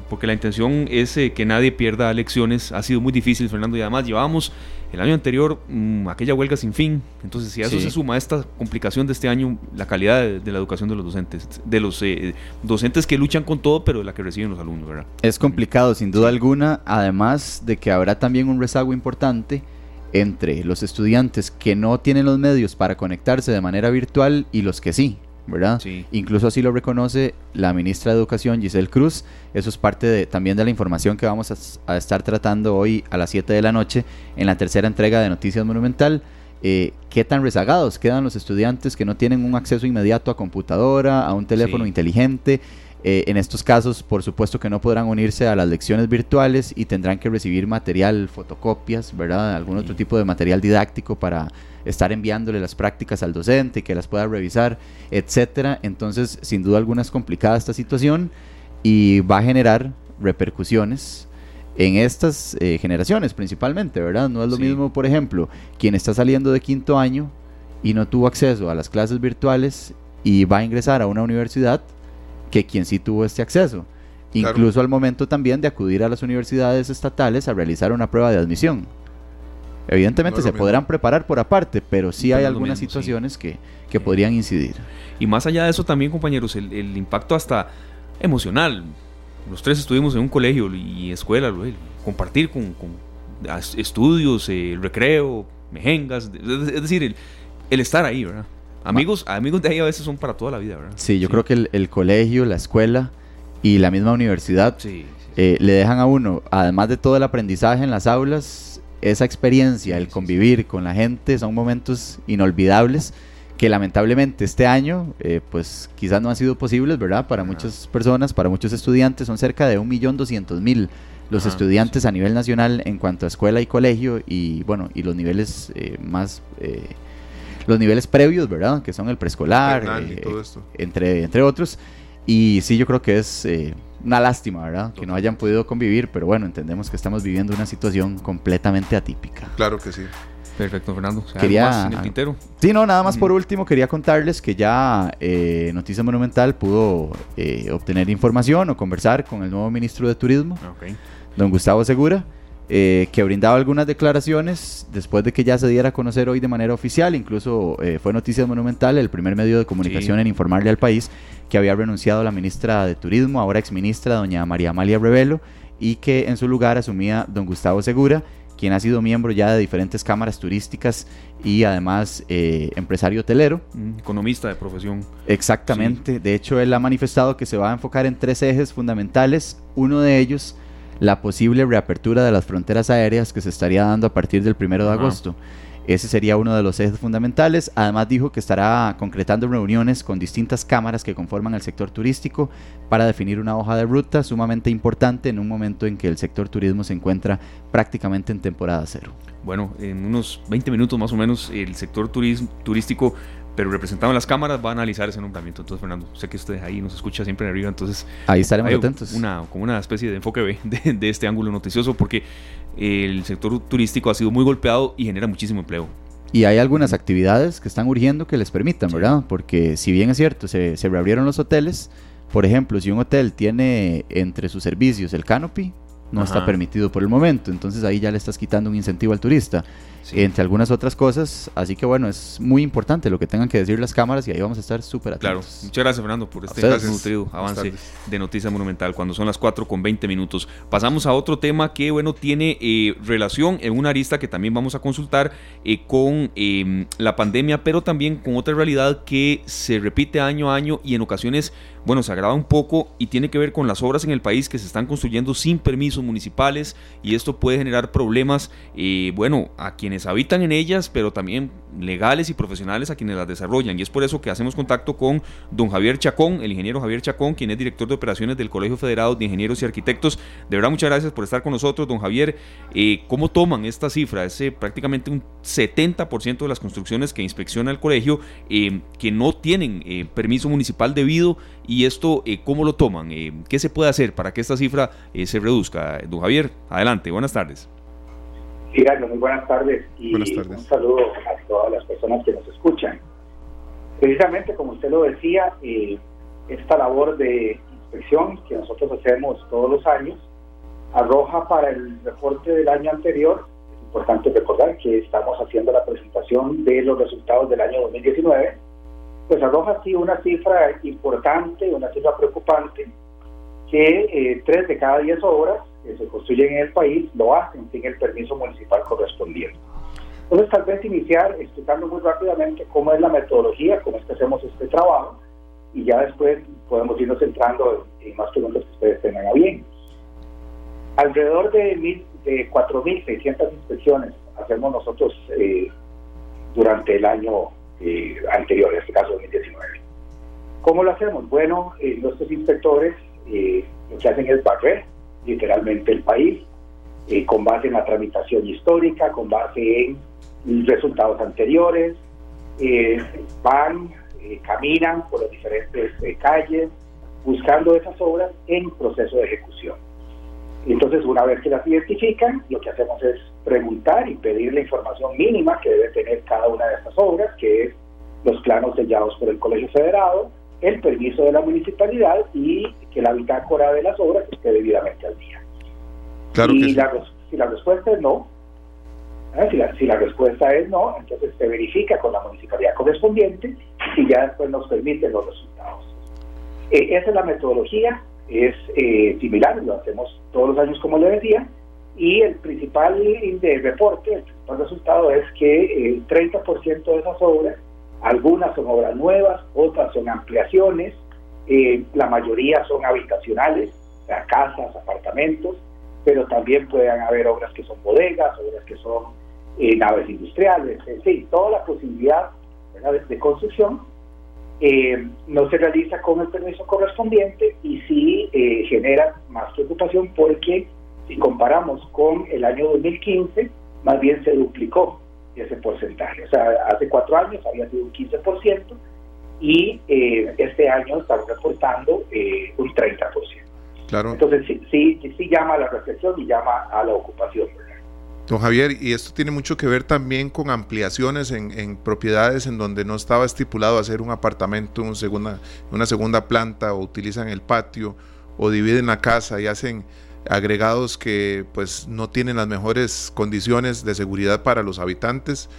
porque la intención es eh, que nadie pierda lecciones. Ha sido muy difícil, Fernando, y además llevábamos el año anterior mm, aquella huelga sin fin. Entonces, si a eso se suma esta complicación de este año, la calidad de, la educación de los docentes, de los eh, docentes que luchan con todo, pero de la que reciben los alumnos, ¿verdad? Es complicado, sin duda alguna, además de que habrá también un rezago importante entre los estudiantes que no tienen los medios para conectarse de manera virtual y los que sí. ¿verdad? Incluso así lo reconoce la ministra de Educación, Giselle Cruz. Eso es parte de, también de la información que vamos a, estar tratando hoy a las 7 de la noche en la tercera entrega de Noticias Monumental. Eh, ¿Qué tan rezagados quedan los estudiantes que no tienen un acceso inmediato a computadora, a un teléfono inteligente? Eh, en estos casos, por supuesto que no podrán unirse a las lecciones virtuales y tendrán que recibir material, fotocopias, ¿verdad? Algún otro tipo de material didáctico para estar enviándole las prácticas al docente, que las pueda revisar, etcétera. Entonces, sin duda alguna es complicada esta situación y va a generar repercusiones en estas eh, generaciones principalmente, ¿verdad? No es lo mismo, por ejemplo, quien está saliendo de quinto año y no tuvo acceso a las clases virtuales y va a ingresar a una universidad que quien sí tuvo este acceso. Incluso al momento también de acudir a las universidades estatales a realizar una prueba de admisión. Evidentemente se podrán preparar por aparte, pero sí hay algunas situaciones que, que podrían incidir. Y más allá de eso también, compañeros, el, el, impacto hasta emocional. Los tres estuvimos en un colegio y escuela, compartir con, con estudios, el recreo, mejengas, es decir, el, el estar ahí, ¿verdad? Amigos, amigos de ahí a veces son para toda la vida, ¿verdad? Sí, yo creo que el, el, colegio, la escuela y la misma universidad eh, le dejan a uno, además de todo el aprendizaje en las aulas, esa experiencia, el convivir con la gente, son momentos inolvidables que lamentablemente este año, eh, pues quizás no han sido posibles, ¿verdad? Para muchas personas, para muchos estudiantes, son cerca de 1.200.000 los estudiantes a nivel nacional en cuanto a escuela y colegio y bueno, y los niveles eh, más... Eh, los niveles previos, ¿verdad? Que son el preescolar, entre, entre otros. Y sí, yo creo que es una lástima, ¿verdad? Que no hayan podido convivir, pero bueno, entendemos que estamos viviendo una situación completamente atípica. Claro que sí. Perfecto, Fernando. quería... en el tintero? Sí, no, nada más por último quería contarles que ya eh, Noticia Monumental pudo eh, obtener información o conversar con el nuevo ministro de Turismo, don Gustavo Segura. Eh, que brindaba algunas declaraciones después de que ya se diera a conocer hoy de manera oficial, incluso eh, fue Noticias Monumental, el primer medio de comunicación en informarle al país que había renunciado la ministra de Turismo, ahora exministra, doña María Amalia Revelo, y que en su lugar asumía don Gustavo Segura, quien ha sido miembro ya de diferentes cámaras turísticas y además eh, empresario hotelero. Mm, economista de profesión. Exactamente, de hecho él ha manifestado que se va a enfocar en tres ejes fundamentales, uno de ellos la posible reapertura de las fronteras aéreas que se estaría dando a partir del primero de agosto. Ese sería uno de los ejes fundamentales. Además dijo que estará concretando reuniones con distintas cámaras que conforman el sector turístico para definir una hoja de ruta sumamente importante en un momento en que el sector turismo se encuentra prácticamente en temporada cero. Bueno, en unos 20 minutos más o menos el sector turístico pero representado en las cámaras va a analizar ese nombramiento. Entonces, Fernando, sé que usted ahí nos escucha siempre en arriba, entonces ahí estaremos atentos. Una, como una especie de enfoque B de, este ángulo noticioso, porque el sector turístico ha sido muy golpeado y genera muchísimo empleo. Y hay algunas actividades que están urgiendo que les permitan, ¿verdad? Porque si bien es cierto, se, se reabrieron los hoteles, por ejemplo, si un hotel tiene entre sus servicios el canopy, no está permitido por el momento. Entonces ahí ya le estás quitando un incentivo al turista entre algunas otras cosas. Así que bueno, es muy importante lo que tengan que decir las cámaras y ahí vamos a estar súper atentos. Claro, muchas gracias Fernando por este nutrido avance de Noticia Monumental cuando son las 4 con 20 minutos. Pasamos a otro tema que bueno tiene eh, relación en una arista que también vamos a consultar eh, con em, la pandemia, pero también con otra realidad que se repite año a año y en ocasiones bueno, se agrava un poco y tiene que ver con las obras en el país que se están construyendo sin permisos municipales y esto puede generar problemas, eh, bueno, a quienes habitan en ellas, pero también legales y profesionales a quienes las desarrollan. Y es por eso que hacemos contacto con don Javier Chacón, el ingeniero Javier Chacón, quien es director de operaciones del Colegio Federado de Ingenieros y Arquitectos. De verdad, muchas gracias por estar con nosotros, don Javier. Eh, ¿Cómo toman esta cifra? Es prácticamente un 70% de las construcciones que inspecciona el colegio eh, que no tienen permiso municipal debido y esto, ¿cómo lo toman? ¿Qué se puede hacer para que esta cifra se reduzca? Don Javier, adelante, buenas tardes. Sí, muy buenas tardes y un saludo a todas las personas que nos escuchan. Precisamente como usted lo decía, esta labor de inspección que nosotros hacemos todos los años arroja para el reporte del año anterior, es importante recordar que estamos haciendo la presentación de los resultados del año 2019, pues arroja así una cifra importante, una cifra preocupante, que eh, de cada diez obras que se construyen en el país lo hacen sin el permiso municipal correspondiente. Entonces, tal vez iniciar explicando muy rápidamente cómo es la metodología, cómo es que hacemos este trabajo, y ya después podemos irnos centrando en, más preguntas que ustedes tengan a bien. Alrededor de, mil, de 4.600 inspecciones hacemos nosotros eh, durante el año eh, anterior, en este caso 2019. ¿Cómo lo hacemos? Bueno, eh, nuestros inspectores lo que hacen es barrer literalmente el país, con base en la tramitación histórica, con base en resultados anteriores, van eh, caminan por las diferentes eh, calles buscando esas obras en proceso de ejecución. Entonces, una vez que las identifican, lo que hacemos es preguntar y pedir la información mínima que debe tener cada una de estas obras, que es los planos sellados por el Colegio Federado, el permiso de la municipalidad y que la bitácora de las obras esté debidamente al día. Claro y si la respuesta es no, ¿eh? Si, la, respuesta es no, entonces se verifica con la municipalidad correspondiente y ya después nos permiten los resultados. Eh, esa es la metodología, es eh, similar, lo hacemos todos los años como le decía, y el principal de reporte, el principal resultado es que el 30% de esas obras, algunas son obras nuevas, otras son ampliaciones, la mayoría son habitacionales, o sea, casas, apartamentos, pero también pueden haber obras que son bodegas, obras que son eh, naves industriales, en fin, toda la posibilidad de, construcción eh, no se realiza con el permiso correspondiente y sí eh, genera más preocupación porque si comparamos con el año 2015, más bien se duplicó ese porcentaje. O sea, hace cuatro años había sido un 15% y este año estamos reportando un 30%. Claro. Entonces sí, sí, sí llama a la reflexión y llama a la ocupación. Don Javier, y esto tiene mucho que ver también con ampliaciones en, propiedades en donde no estaba estipulado hacer un apartamento una segunda planta o utilizan el patio o dividen la casa y hacen agregados que pues no tienen las mejores condiciones de seguridad para los habitantes.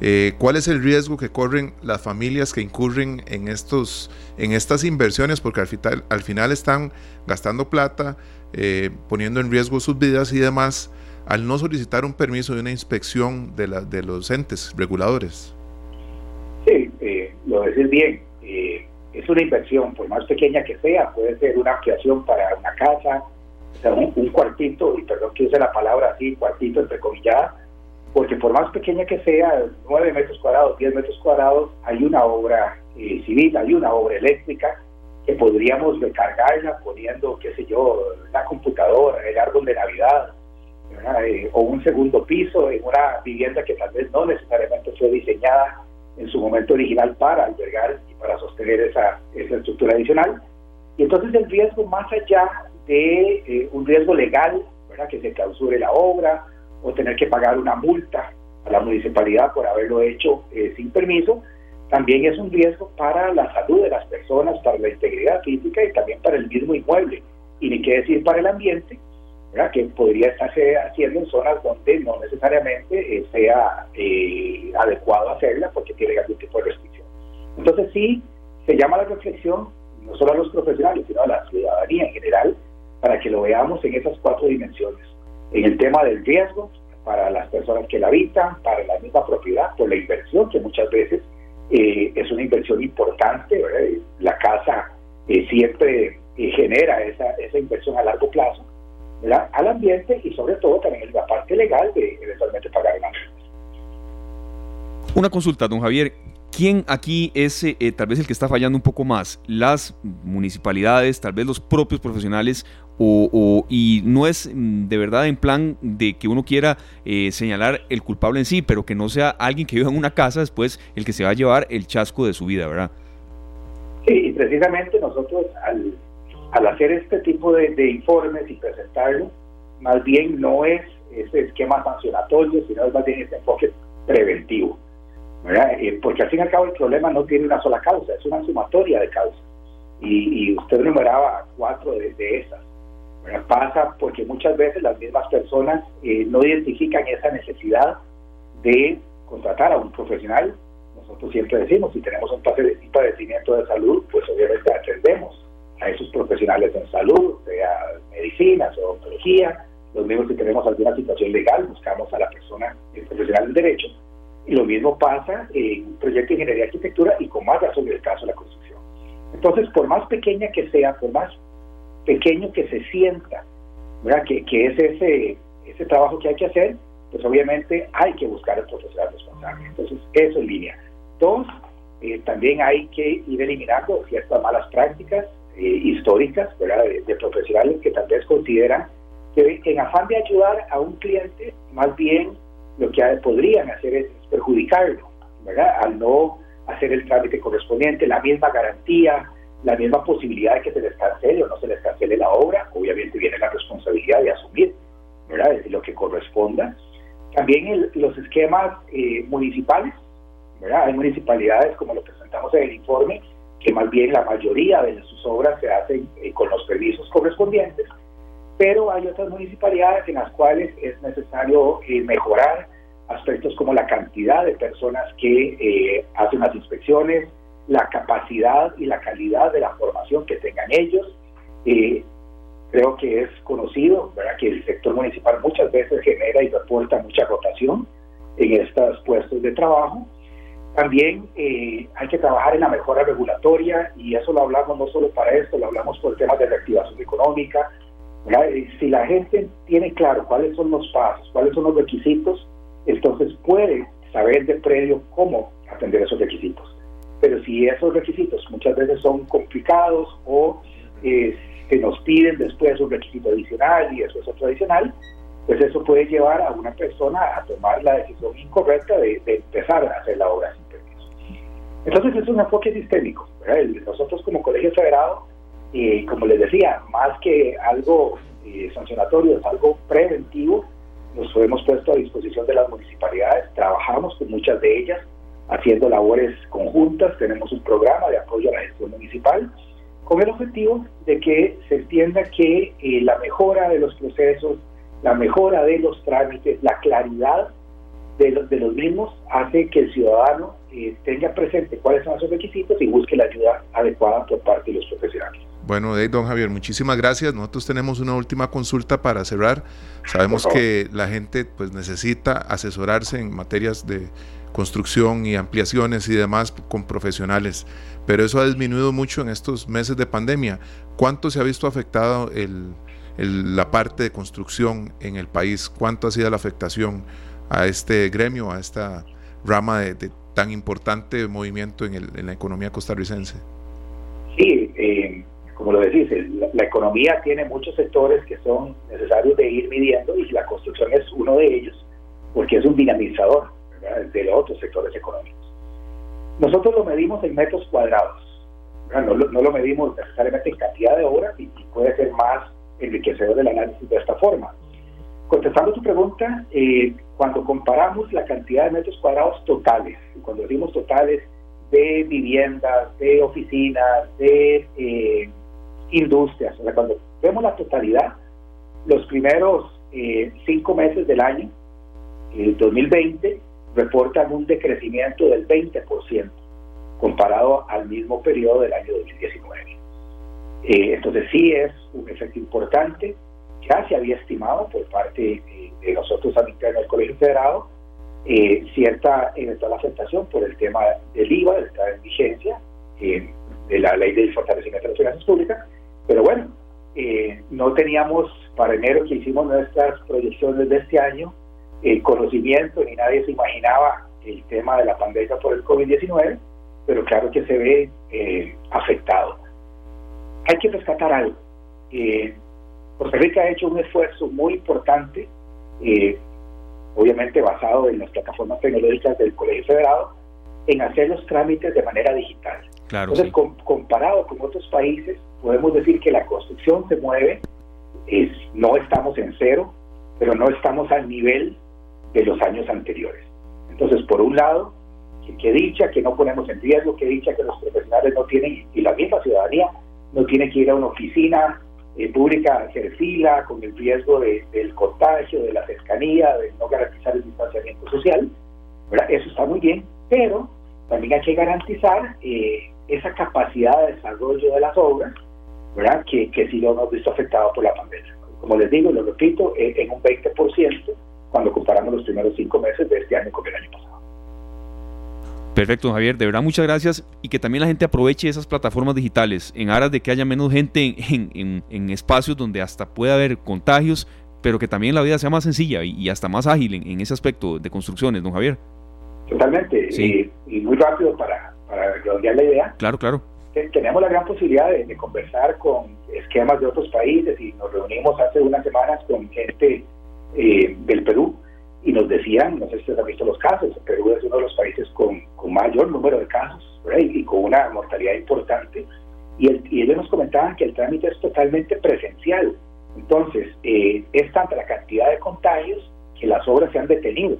Eh, ¿Cuál es el riesgo que corren las familias que incurren en, estos, en estas inversiones? Porque al final, al final están gastando plata, eh, poniendo en riesgo sus vidas y demás al no solicitar un permiso de una inspección de, la, de los entes reguladores? Sí, eh, lo decís bien. Eh, es una inversión, por más pequeña que sea, puede ser una ampliación para una casa, o sea, un, cuartito, y perdón que use la palabra así, cuartito entre comillas, porque por más pequeña que sea, 9 metros cuadrados, 10 metros cuadrados, hay una obra eh, civil, hay una obra eléctrica que podríamos recargarla poniendo, qué sé yo, la computadora, el árbol de Navidad, eh, o un segundo piso en una vivienda que tal vez no necesariamente fue diseñada en su momento original para albergar y para sostener esa, esa estructura adicional. Y entonces el riesgo más allá de eh, un riesgo legal, ¿verdad? que se clausure la obra o tener que pagar una multa a la municipalidad por haberlo hecho eh, sin permiso, también es un riesgo para la salud de las personas, para la integridad física y también para el mismo inmueble. Y ni qué decir para el ambiente, que podría estarse haciendo en zonas donde no necesariamente eh, sea eh, adecuado hacerla porque tiene algún tipo de restricción. Entonces sí, se llama la reflexión no solo a los profesionales, sino a la ciudadanía en general, para que lo veamos en esas cuatro dimensiones. En el tema del riesgo, para las personas que la habitan, para la misma propiedad, por la inversión, que muchas veces eh, es una inversión importante, la casa siempre genera esa, esa inversión a largo plazo al ambiente y sobre todo también la parte legal de eventualmente pagar una Una consulta, don Javier. ¿Quién aquí es eh, tal vez el que está fallando un poco más? ¿Las municipalidades, tal vez los propios profesionales? O, y no es mm, de verdad en plan de que uno quiera eh, señalar el culpable en sí, pero que no sea alguien que viva en una casa después el que se va a llevar el chasco de su vida, ¿verdad? Sí, y precisamente nosotros al, al hacer este tipo de, informes y presentarlo, más bien no es ese esquema sancionatorio, sino es más bien ese enfoque preventivo. Eh, porque al fin y al cabo el problema no tiene una sola causa, es una sumatoria de causas. Y, usted enumeraba cuatro de, esas. Pasa porque muchas veces las mismas personas eh, no identifican esa necesidad de contratar a un profesional. Nosotros siempre decimos, si tenemos un padecimiento de salud, pues obviamente atendemos a esos profesionales en salud, sea medicinas o odontología, los mismos si tenemos alguna situación legal, buscamos a la persona, el profesional del derecho, y lo mismo pasa en un proyecto de ingeniería y arquitectura y con más razón en el caso de la construcción. Entonces, por más pequeña que sea, por más pequeño que se sienta, ¿verdad? Que, que es ese, ese trabajo que hay que hacer, pues obviamente hay que buscar el profesional responsable. Entonces, eso en línea. Dos, eh, también hay que ir eliminando ciertas malas prácticas eh, históricas ¿verdad? De, profesionales que tal vez consideran que en afán de ayudar a un cliente, más bien lo que podrían hacer es perjudicarlo, ¿verdad? Al no hacer el trámite correspondiente, la misma garantía, la misma posibilidad de que se les cancele o no se les cancele la obra, obviamente viene la responsabilidad de asumir, ¿verdad? lo que corresponda. También los esquemas eh, municipales, ¿verdad? Hay municipalidades, como lo presentamos en el informe, que más bien la mayoría de sus obras se hacen eh, con los permisos correspondientes, pero hay otras municipalidades en las cuales es necesario eh, mejorar aspectos como la cantidad de personas que eh, hacen las inspecciones, la capacidad y la calidad de la formación que tengan ellos. Eh, creo que es conocido ¿verdad? que el sector municipal muchas veces genera y reporta mucha rotación en estos puestos de trabajo. También eh, hay que trabajar en la mejora regulatoria y eso lo hablamos no solo para esto, lo hablamos por temas de reactivación económica. Si la gente tiene claro cuáles son los pasos, cuáles son los requisitos, entonces puede saber de previo cómo atender esos requisitos. Pero si esos requisitos muchas veces son complicados o eh, se nos piden después un requisito adicional y eso es otro adicional, pues eso puede llevar a una persona a tomar la decisión incorrecta de, empezar a hacer la obra. Entonces es un enfoque sistémico. Nosotros como Colegio Federado, eh, como les decía, más que algo eh, sancionatorio, es algo preventivo nos hemos puesto a disposición de las municipalidades, trabajamos con muchas de ellas haciendo labores conjuntas, tenemos un programa de apoyo a la gestión municipal con el objetivo de que se entienda que eh, la mejora de los procesos, la mejora de los trámites, la claridad de los, de los mismos hace que el ciudadano eh, tenga presente cuáles son esos requisitos y busque la ayuda adecuada por parte de los profesionales. Bueno, don Javier, muchísimas gracias. Nosotros tenemos una última consulta para cerrar. Sabemos que la gente pues necesita asesorarse en materias de construcción y ampliaciones y demás con profesionales, pero eso ha disminuido mucho en estos meses de pandemia. ¿Cuánto se ha visto afectado el, la parte de construcción en el país? ¿Cuánto ha sido la afectación a este gremio, a esta rama de, tan importante movimiento en, el, en la economía costarricense? Sí, eh, como lo decís, la, economía tiene muchos sectores que son necesarios de ir midiendo y la construcción es uno de ellos, porque es un dinamizador de los otros sectores económicos. Nosotros lo medimos en metros cuadrados, no, lo medimos necesariamente en cantidad de horas y, puede ser más enriquecedor el análisis de esta forma. Contestando tu pregunta, eh, cuando comparamos la cantidad de metros cuadrados totales, cuando decimos totales de viviendas, de oficinas, de eh, industrias. O sea, cuando vemos la totalidad, los primeros eh, cinco meses del año, el 2020, reportan un decrecimiento del 20% comparado al mismo periodo del año 2019. Eh, entonces sí es un efecto importante, ya se había estimado por parte eh, de nosotros al interno del Colegio Federado cierta eventual afectación por el tema del IVA, de la en vigencia, de la ley de fortalecimiento de las finanzas públicas, pero bueno, eh, no teníamos para enero que hicimos nuestras proyecciones de este año el conocimiento ni nadie se imaginaba el tema de la pandemia por el COVID-19, pero claro que se ve eh, afectado. Hay que rescatar algo. Eh, Costa Rica ha hecho un esfuerzo muy importante, obviamente basado en las plataformas tecnológicas del Colegio Federado, en hacer los trámites de manera digital. Entonces, comparado con otros países, podemos decir que la construcción se mueve, es, no estamos en cero, pero no estamos al nivel de los años anteriores. Entonces, por un lado, que, dicha que no ponemos en riesgo, que dicha que los profesionales no tienen, y la misma ciudadanía no tiene que ir a una oficina eh, pública hacer fila con el riesgo del contagio, de la cercanía, de no garantizar el distanciamiento social. Eso está muy bien, pero también hay que garantizar eh, esa capacidad de desarrollo de las obras, ¿verdad? Que, que sí lo hemos visto afectado por la pandemia. Como les digo, lo repito, eh, en un 20% cuando comparamos los primeros cinco meses de este año con el año pasado. Perfecto, Javier. De verdad, muchas gracias. Y que también la gente aproveche esas plataformas digitales en aras de que haya menos gente en, espacios donde hasta pueda haber contagios, pero que también la vida sea más sencilla y, hasta más ágil en, ese aspecto de construcciones, don Javier. Totalmente. Sí. Y, muy rápido para, para redondear la idea. Claro, claro. Tenemos la gran posibilidad de, conversar con esquemas de otros países y nos reunimos hace unas semanas con gente eh, del Perú y nos decían, no sé si ustedes han visto los casos, Perú es uno de los países con, mayor número de casos y con una mortalidad importante. Y, ellos nos comentaban que el trámite es totalmente presencial. Entonces, eh, es tanta la cantidad de contagios que las obras se han detenido.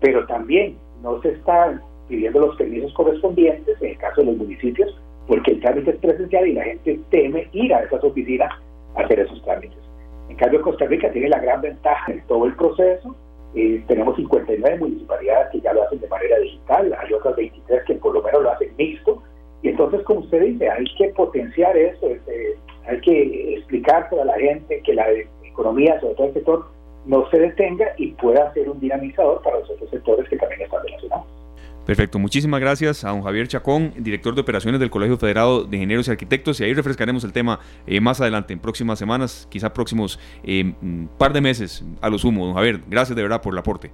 Pero también no se están pidiendo los permisos correspondientes en el caso de los municipios, porque el trámite es presencial y la gente teme ir a esas oficinas a hacer esos trámites. En cambio, Costa Rica tiene la gran ventaja en todo el proceso. Eh, tenemos 59 municipalidades que ya lo hacen de manera digital, hay otras 23 que por lo menos lo hacen mixto. Y entonces, como usted dice, hay que potenciar eso, este, hay que explicar a la gente que la economía, sobre todo el sector, no se detenga y pueda ser un dinamizador para los otros sectores que también están relacionados. Perfecto, muchísimas gracias a don Javier Chacón, director de operaciones del Colegio Federado de Ingenieros y Arquitectos, y ahí refrescaremos el tema eh, más adelante, en próximas semanas, quizá próximos eh, par de meses a lo sumo. Don Javier, gracias de verdad por el aporte.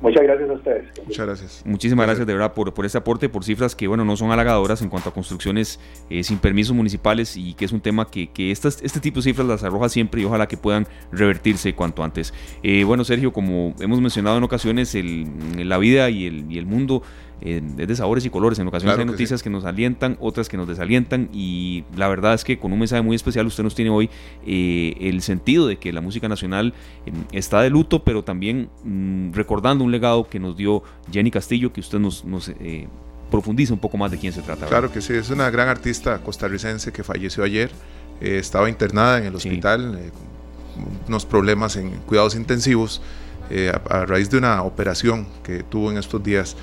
Muchas gracias a ustedes. Muchas gracias. Muchísimas gracias, de verdad por, por este aporte, por cifras que bueno no son halagadoras en cuanto a construcciones eh, sin permisos municipales y que es un tema que, que estas, este tipo de cifras las arroja siempre y ojalá que puedan revertirse cuanto antes. Eh, bueno, Sergio, como hemos mencionado en ocasiones, el, la vida y el, y el mundo eh, es de sabores y colores. En ocasiones hay noticias que nos alientan, otras que nos desalientan y la verdad es que con un mensaje muy especial usted nos tiene hoy el sentido de que la música nacional está de luto, pero también mm, recordando un legado que nos dio Jenny Castillo, que usted nos, nos eh, profundiza un poco más de quién se trata. Claro que sí, es una gran artista costarricense que falleció ayer. Eh, estaba internada en el hospital, eh, unos problemas en cuidados intensivos a, raíz de una operación que tuvo en estos días.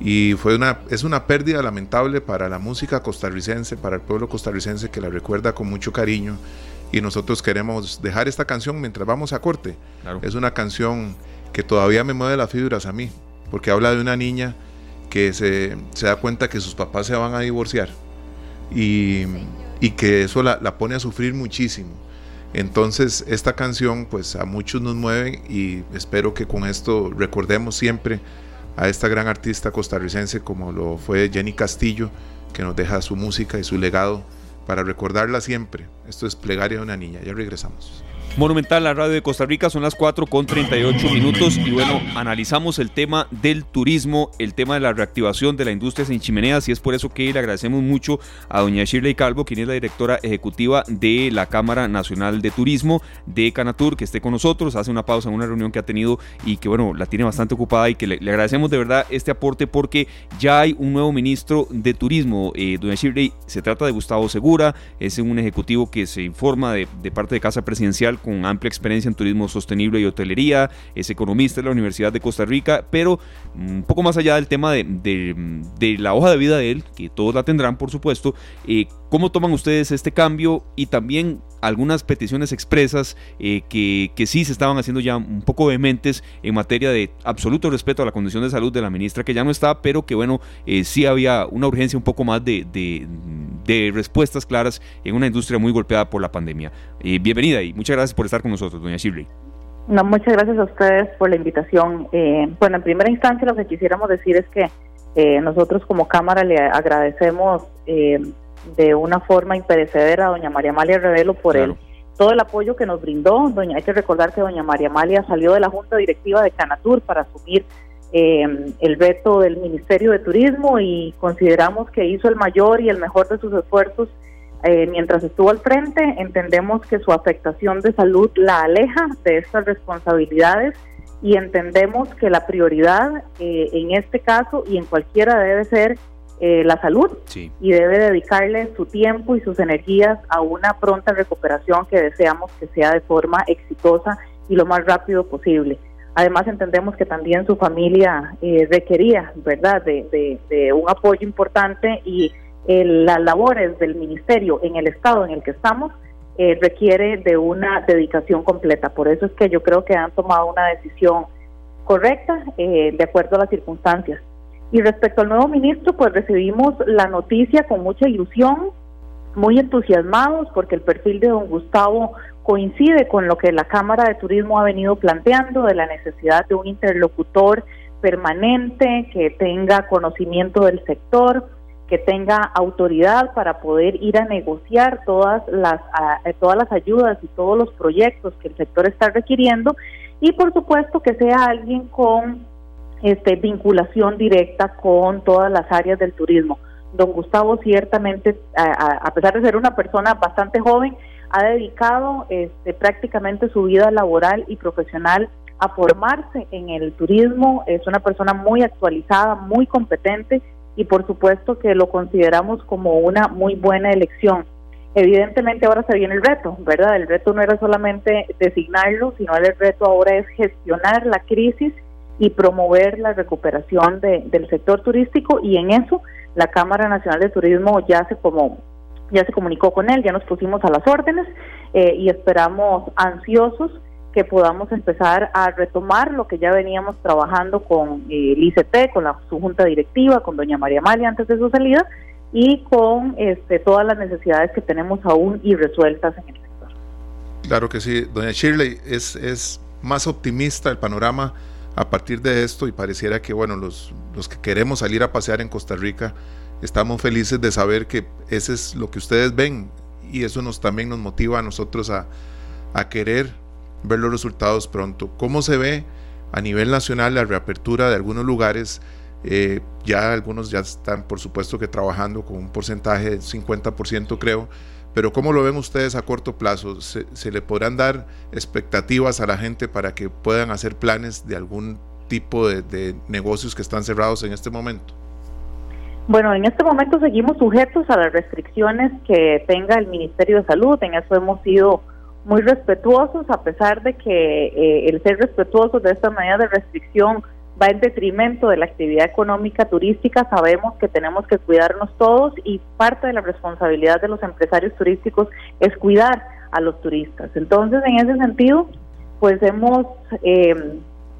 Y fue una, es una pérdida lamentable para la música costarricense, para el pueblo costarricense que la recuerda con mucho cariño. Y nosotros queremos dejar esta canción mientras vamos a corte. Es una canción que todavía me mueve las fibras a mí, porque habla de una niña que se, da cuenta que sus papás se van a divorciar y, que eso la, pone a sufrir muchísimo. Entonces esta canción pues a muchos nos mueve y espero que con esto recordemos siempre a esta gran artista costarricense como lo fue Jenny Castillo, que nos deja su música y su legado para recordarla siempre. Esto es Plegaria de una niña. Ya regresamos. Monumental, la radio de Costa Rica, son las 4 con 38 minutos y bueno, analizamos el tema del turismo, el tema de la reactivación de la industria sin chimeneas y es por eso que le agradecemos mucho a doña Shirley Calvo, quien es la directora ejecutiva de la Cámara Nacional de Turismo de Canatur, que esté con nosotros, hace una pausa en una reunión que ha tenido y que bueno, la tiene bastante ocupada y que le, agradecemos de verdad este aporte porque ya hay un nuevo ministro de Turismo, eh, doña Shirley, se trata de Gustavo Segura, es un ejecutivo que se informa de, de parte de Casa Presidencial con amplia experiencia en turismo sostenible y hotelería, es economista de la Universidad de Costa Rica, pero un poco más allá del tema de, la hoja de vida de él, que todos la tendrán por supuesto, eh, ¿cómo toman ustedes este cambio y también algunas peticiones expresas eh, que, que, sí se estaban haciendo ya un poco vehementes en materia de absoluto respeto a la condición de salud de la ministra que ya no está, pero que bueno, eh, sí había una urgencia un poco más de, de, respuestas claras en una industria muy golpeada por la pandemia. Eh, bienvenida y muchas gracias por estar con nosotros, doña Shirley. No, muchas gracias a ustedes por la invitación. bueno, en primera instancia lo que quisiéramos decir es que nosotros como Cámara le agradecemos de una forma imperecedera a doña María Amalia Revelo por el, todo el apoyo que nos brindó. Doña, hay que recordar que doña María Amalia salió de la Junta Directiva de Canatur para asumir el veto del Ministerio de Turismo y consideramos que hizo el mayor y el mejor de sus esfuerzos mientras estuvo al frente. Entendemos que su afectación de salud la aleja de estas responsabilidades y entendemos que la prioridad en este caso y en cualquiera debe ser eh, la salud y debe dedicarle su tiempo y sus energías a una pronta recuperación que deseamos que sea de forma exitosa y lo más rápido posible. Además entendemos que también su familia eh, requería, ¿verdad?, de, un apoyo importante y las labores del ministerio en el estado en el que estamos eh, requiere de una dedicación completa. Por eso es que yo creo que han tomado una decisión correcta de acuerdo a las circunstancias. Y respecto al nuevo ministro, pues recibimos la noticia con mucha ilusión, muy entusiasmados, porque el perfil de don Gustavo coincide con lo que la Cámara de Turismo ha venido planteando de la necesidad de un interlocutor permanente que tenga conocimiento del sector, que tenga autoridad para poder ir a negociar todas las todas las ayudas y todos los proyectos que el sector está requiriendo. Y por supuesto que sea alguien con este, vinculación directa con todas las áreas del turismo. Don Gustavo ciertamente, a, pesar de ser una persona bastante joven, ha dedicado este, prácticamente su vida laboral y profesional a formarse en el turismo. Es una persona muy actualizada, muy competente y por supuesto que lo consideramos como una muy buena elección. Evidentemente ahora se viene el reto, ¿verdad? El reto no era solamente designarlo, sino el reto ahora es gestionar la crisis y promover la recuperación del sector turístico y en eso la Cámara Nacional de Turismo ya se como ya se comunicó con él, ya nos pusimos a las órdenes eh, y esperamos ansiosos que podamos empezar a retomar lo que ya veníamos trabajando con eh, el ICT, con la, su junta directiva, con doña María Amalia antes de su salida y con este, todas las necesidades que tenemos aún irresueltas en el sector. Claro que sí, doña Shirley, es, es más optimista el panorama a partir de esto y pareciera que, bueno, los, los que queremos salir a pasear en Costa Rica, estamos felices de saber que ese es lo que ustedes ven y eso nos también nos motiva a nosotros a, a querer ver los resultados pronto. ¿Cómo se ve a nivel nacional la reapertura de algunos lugares? Eh, ya algunos ya están, por supuesto, que trabajando con un porcentaje del 50%, creo, pero ¿cómo lo ven ustedes a corto plazo? ¿Se, le podrán dar expectativas a la gente para que puedan hacer planes de algún tipo de, negocios que están cerrados en este momento? Bueno, en este momento seguimos sujetos a las restricciones que tenga el Ministerio de Salud. En eso hemos sido muy respetuosos, a pesar de que eh, el ser respetuosos de esta medida de restricción va en detrimento de la actividad económica turística, sabemos que tenemos que cuidarnos todos y parte de la responsabilidad de los empresarios turísticos es cuidar a los turistas. Entonces, en ese sentido, pues hemos eh,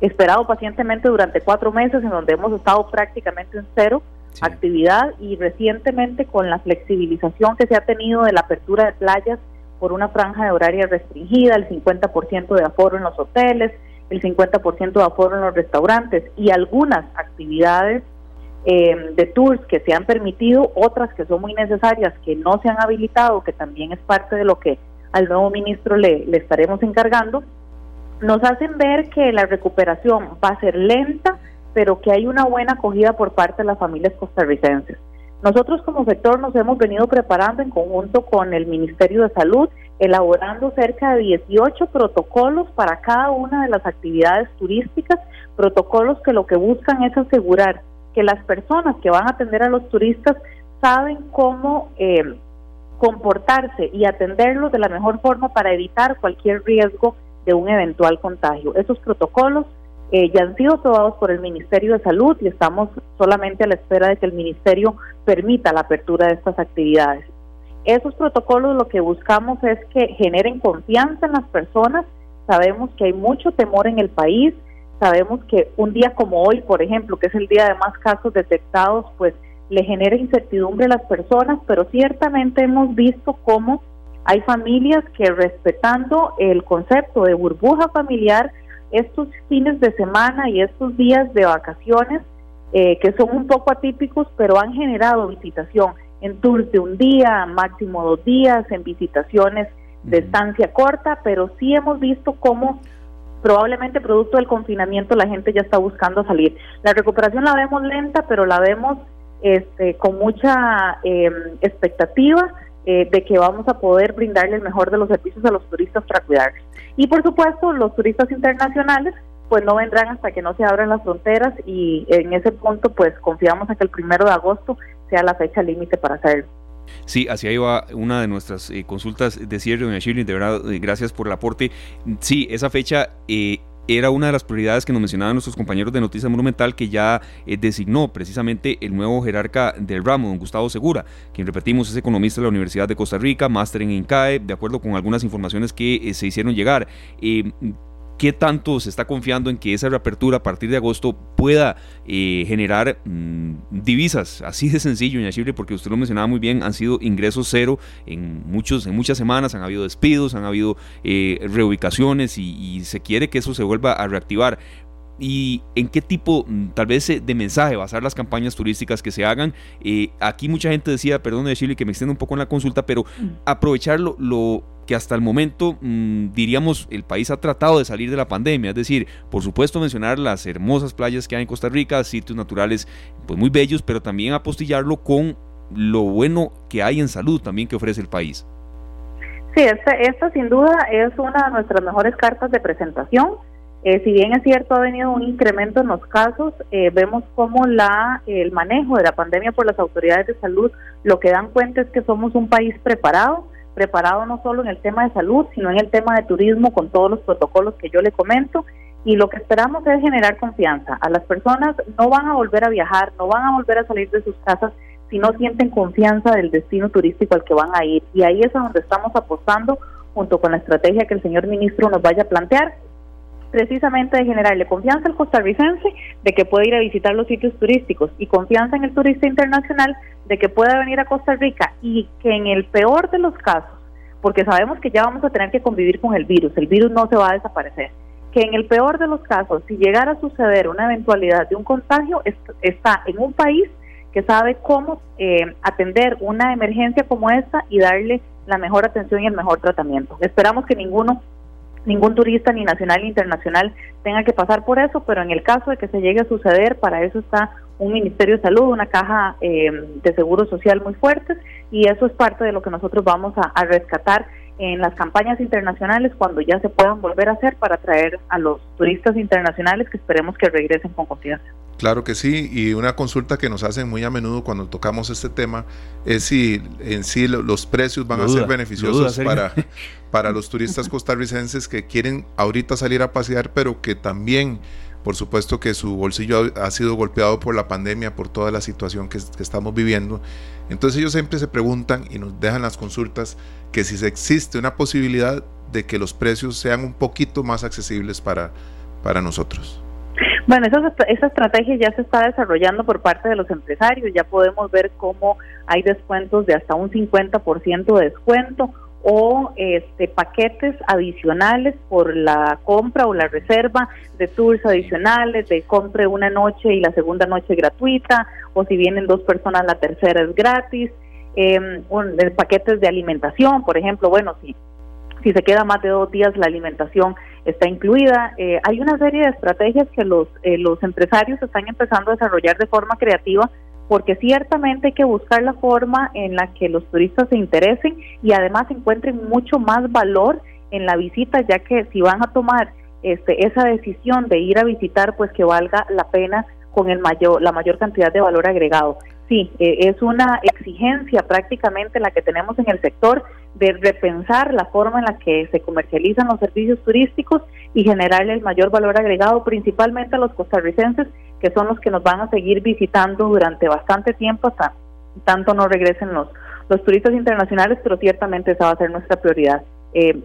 esperado pacientemente durante cuatro meses en donde hemos estado prácticamente en cero actividad y recientemente con la flexibilización que se ha tenido de la apertura de playas por una franja de horaria restringida, el 50% de aforo en los hoteles, el 50% de aforo en los restaurantes y algunas actividades eh, de tours que se han permitido, otras que son muy necesarias, que no se han habilitado, que también es parte de lo que al nuevo ministro le, le estaremos encargando, nos hacen ver que la recuperación va a ser lenta, pero que hay una buena acogida por parte de las familias costarricenses. Nosotros como sector nos hemos venido preparando en conjunto con el Ministerio de Salud, elaborando cerca de 18 protocolos para cada una de las actividades turísticas, protocolos que lo que buscan es asegurar que las personas que van a atender a los turistas saben cómo eh, comportarse y atenderlos de la mejor forma para evitar cualquier riesgo de un eventual contagio. Esos protocolos eh, ya han sido aprobados por el Ministerio de Salud y estamos solamente a la espera de que el Ministerio permita la apertura de estas actividades. Esos protocolos lo que buscamos es que generen confianza en las personas. Sabemos que hay mucho temor en el país, sabemos que un día como hoy, por ejemplo, que es el día de más casos detectados, pues le genera incertidumbre a las personas, pero ciertamente hemos visto cómo hay familias que respetando el concepto de burbuja familiar, estos fines de semana y estos días de vacaciones, eh, que son un poco atípicos, pero han generado visitación en tours de un día, máximo dos días, en visitaciones de estancia corta, pero sí hemos visto cómo probablemente producto del confinamiento la gente ya está buscando salir. La recuperación la vemos lenta, pero la vemos este, con mucha em, expectativa eh, de que vamos a poder brindarle el mejor de los servicios a los turistas para cuidarlos. Y por supuesto, los turistas internacionales pues no vendrán hasta que no se abran las fronteras y en ese punto pues confiamos en que el primero de agosto sea la fecha límite para hacerlo. Sí, así iba una de nuestras eh, consultas de cierre, doña Shirley, de verdad, eh, gracias por el aporte. Sí, esa fecha eh, era una de las prioridades que nos mencionaban nuestros compañeros de Noticias Monumental que ya designó precisamente el nuevo jerarca del ramo, don Gustavo Segura, quien repetimos es economista de la Universidad de Costa Rica, máster en INCAE, de acuerdo con algunas informaciones que se hicieron llegar. ¿Qué tanto se está confiando en que esa reapertura a partir de agosto pueda eh, generar mm, divisas? Así de sencillo, Chile, porque usted lo mencionaba muy bien, han sido ingresos cero en, muchos, en muchas semanas, han habido despidos, han habido eh, reubicaciones y, se quiere que eso se vuelva a reactivar y en qué tipo mm, tal vez eh, de mensaje basar las campañas turísticas que se hagan. aquí mucha gente decía, perdón de Chile que me extienda un poco en la consulta, pero mm. aprovecharlo lo que hasta el momento, mm, diríamos, el país ha tratado de salir de la pandemia. Es decir, por supuesto mencionar las hermosas playas que hay en Costa Rica, sitios naturales pues muy bellos, pero también apostillarlo con lo bueno que hay en salud también que ofrece el país. Sí, esta, sin duda es una de nuestras mejores cartas de presentación. Eh, si bien es cierto, ha venido un incremento en los casos, eh, vemos cómo la, el manejo de la pandemia por las autoridades de salud lo que dan cuenta es que somos un país preparado, preparado no solo en el tema de salud, sino en el tema de turismo con todos los protocolos que yo le comento. Y lo que esperamos es generar confianza. A las personas no van a volver a viajar, no van a volver a salir de sus casas si no sienten confianza del destino turístico al que van a ir. Y ahí es a donde estamos apostando junto con la estrategia que el señor ministro nos vaya a plantear precisamente de generarle confianza al costarricense de que puede ir a visitar los sitios turísticos y confianza en el turista internacional de que pueda venir a Costa Rica y que en el peor de los casos, porque sabemos que ya vamos a tener que convivir con el virus, el virus no se va a desaparecer, que en el peor de los casos, si llegara a suceder una eventualidad de un contagio, está en un país que sabe cómo eh, atender una emergencia como esta y darle la mejor atención y el mejor tratamiento. Esperamos que ninguno ningún turista ni nacional ni internacional tenga que pasar por eso, pero en el caso de que se llegue a suceder, para eso está un Ministerio de Salud, una caja eh, de seguro social muy fuerte y eso es parte de lo que nosotros vamos a, rescatar en las campañas internacionales cuando ya se puedan volver a hacer para atraer a los turistas internacionales que esperemos que regresen con confianza. Claro que sí, y una consulta que nos hacen muy a menudo cuando tocamos este tema es si en sí los precios van a ser beneficiosos para, (laughs) para los turistas costarricenses que quieren ahorita salir a pasear, pero que también por supuesto que su bolsillo ha, sido golpeado por la pandemia, por toda la situación que, estamos viviendo. Entonces ellos siempre se preguntan y nos dejan las consultas que si existe una posibilidad de que los precios sean un poquito más accesibles para, para nosotros. Bueno, esa, esa estrategia ya se está desarrollando por parte de los empresarios, ya podemos ver cómo hay descuentos de hasta un 50% de descuento o este, paquetes adicionales por la compra o la reserva de tours adicionales, de compre una noche y la segunda noche gratuita, o si vienen dos personas, la tercera es gratis, eh, paquetes de alimentación, por ejemplo, bueno, si, si se queda más de dos días, la alimentación está incluida. Eh, hay una serie de estrategias que los, eh, los empresarios están empezando a desarrollar de forma creativa porque ciertamente hay que buscar la forma en la que los turistas se interesen y además encuentren mucho más valor en la visita, ya que si van a tomar este, esa decisión de ir a visitar, pues que valga la pena con el mayor, la mayor cantidad de valor agregado. Sí, eh, es una exigencia prácticamente la que tenemos en el sector de repensar la forma en la que se comercializan los servicios turísticos y generarle el mayor valor agregado principalmente a los costarricenses, que son los que nos van a seguir visitando durante bastante tiempo hasta tanto no regresen los, los turistas internacionales, pero ciertamente esa va a ser nuestra prioridad. Eh,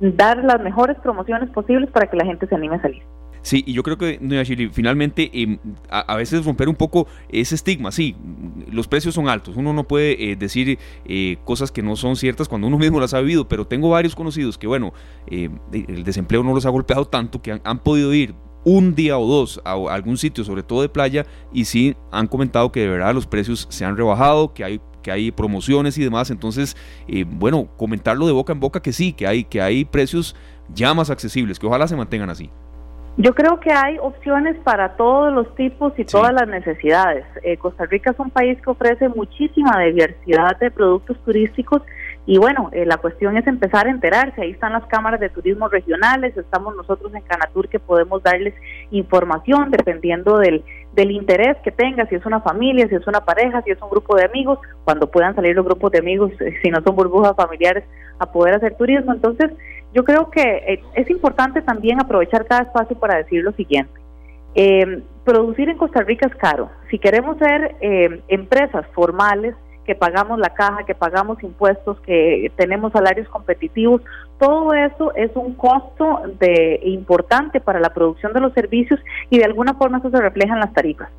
dar las mejores promociones posibles para que la gente se anime a salir. Sí, y yo creo que, finalmente em, a, veces romper un poco ese estigma, sí, los precios son altos, uno no puede eh, decir eh, cosas que no son ciertas cuando uno (laughs) mismo las ha vivido, pero tengo varios conocidos que, bueno, eh, el desempleo no los ha golpeado tanto que han, podido ir un día o dos a algún sitio, sobre todo de playa, y sí han comentado que de verdad los precios se han rebajado, que hay que hay promociones y demás. Entonces, eh, bueno, comentarlo de boca en boca que sí, que hay, que hay precios ya más accesibles, que ojalá se mantengan así. Yo creo que hay opciones para todos los tipos y todas las necesidades. Eh, Costa Rica es un país que ofrece muchísima diversidad de productos turísticos y bueno, eh, la cuestión es empezar a enterarse. Ahí están las cámaras de turismo regionales, estamos nosotros en Canatur que podemos darles información dependiendo del, del interés que tenga, si es una familia, si es una pareja, si es un grupo de amigos, cuando puedan salir los grupos de amigos, eh, si no son burbujas familiares, a poder hacer turismo. Entonces, yo creo que eh, es importante también aprovechar cada espacio para decir lo siguiente. producir en Costa Rica es caro. Si queremos ser empresas formales, que pagamos la caja, que pagamos impuestos, que tenemos salarios competitivos, todo eso es un costo de importante para la producción de los servicios y de alguna forma eso se refleja en las tarifas.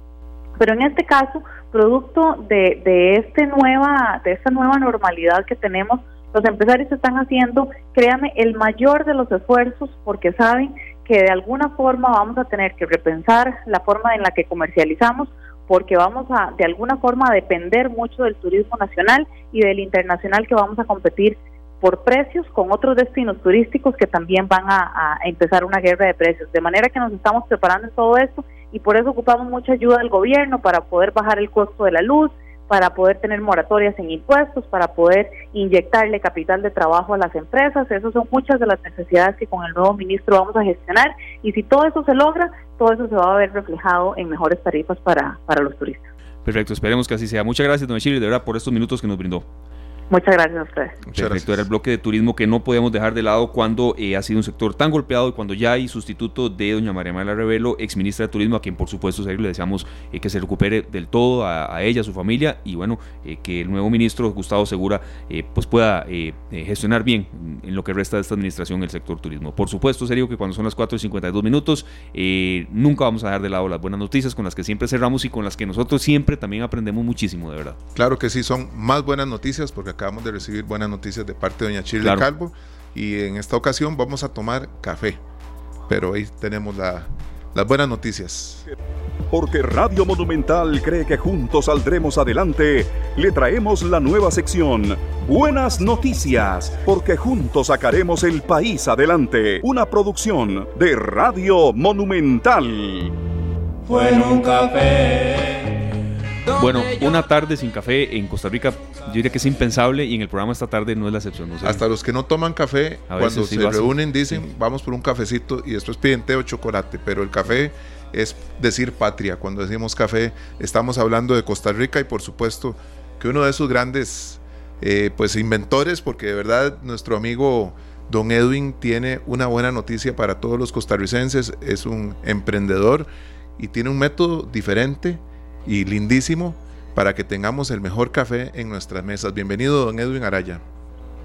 Pero en este caso, producto de, de este nueva de esta nueva normalidad que tenemos, los empresarios están haciendo, créame, el mayor de los esfuerzos porque saben que de alguna forma vamos a tener que repensar la forma en la que comercializamos, porque vamos a de alguna forma a depender mucho del turismo nacional y del internacional que vamos a competir por precios con otros destinos turísticos que también van a, empezar una guerra de precios. De manera que nos estamos preparando en todo esto y por eso ocupamos mucha ayuda del gobierno para poder bajar el costo de la luz, para poder tener moratorias en impuestos, para poder inyectarle capital de trabajo a las empresas. Esas son muchas de las necesidades que con el nuevo ministro vamos a gestionar y si todo eso se logra, todo eso se va a ver reflejado en mejores tarifas para, para los turistas. Perfecto, esperemos que así sea. Muchas gracias, don Chile, de verdad, por estos minutos que nos brindó. Muchas gracias a ustedes. Perfecto, era el bloque de turismo que no podemos dejar de lado cuando eh, ha sido un sector tan golpeado y cuando ya hay sustituto de doña María Mala Revelo, ex ministra de Turismo, a quien por supuesto le deseamos eh, que se recupere del todo a, ella, a su familia y bueno, eh, que el nuevo ministro Gustavo Segura pues pueda gestionar bien en lo que resta de esta administración el sector turismo. Por supuesto, serio que cuando son las 4 y 52 minutos, nunca vamos a dejar de lado las buenas noticias con las que siempre cerramos y con las que nosotros siempre también aprendemos muchísimo, de verdad. Claro que sí, son más buenas noticias porque acabamos de recibir buenas noticias de parte de doña Chile Calvo y en esta ocasión vamos a tomar café. Pero ahí tenemos las buenas noticias. Porque Radio Monumental cree que juntos saldremos adelante, le traemos la nueva sección Buenas Noticias, porque juntos sacaremos el país adelante. Una producción de Radio Monumental. Fue un café bueno, una tarde sin café en Costa Rica, yo diría que es impensable y en el programa esta tarde no es la excepción. Hasta los que no toman café, cuando se reúnen dicen, vamos por un cafecito y después piden té o chocolate, pero el café es decir patria. Cuando decimos café, estamos hablando de Costa Rica y por supuesto que uno de esos grandes eh, pues inventores, porque de verdad nuestro amigo Don Edwin tiene una buena noticia para todos los costarricenses, es un emprendedor y tiene un método diferente y lindísimo para que tengamos el mejor café en nuestras mesas. Bienvenido, don Edwin Araya.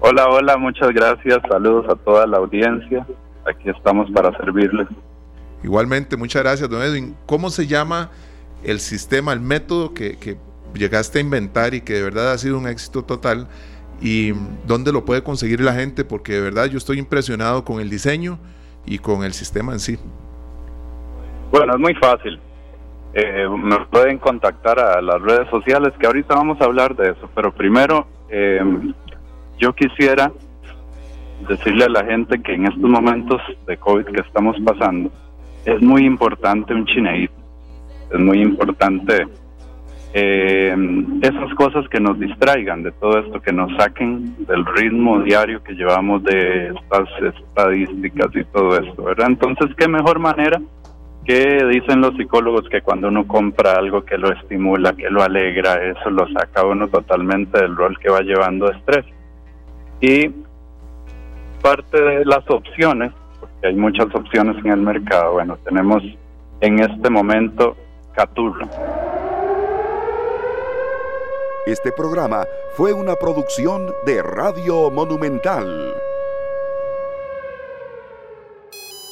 Hola, hola, muchas gracias. Saludos a toda la audiencia. Aquí estamos para servirles. Igualmente, muchas gracias, don Edwin. ¿Cómo se llama el sistema, el método que, que llegaste a inventar y que de verdad ha sido un éxito total? ¿Y dónde lo puede conseguir la gente? Porque de verdad yo estoy impresionado con el diseño y con el sistema en sí. Bueno, es muy fácil eh, me pueden contactar a las redes sociales, que ahorita vamos a hablar de eso, pero primero eh, yo quisiera decirle a la gente que en estos momentos de COVID que estamos pasando, es muy importante un chineíto, es muy importante eh, esas cosas que nos distraigan de todo esto, que nos saquen del ritmo diario que llevamos de estas estadísticas y todo esto, ¿verdad? Entonces, ¿qué mejor manera? Que dicen los psicólogos que cuando uno compra algo que lo estimula, que lo alegra, eso lo saca uno totalmente del rol que va llevando estrés. Y parte de las opciones, porque hay muchas opciones en el mercado, bueno, tenemos en este momento Caturro. Este programa fue una producción de Radio Monumental.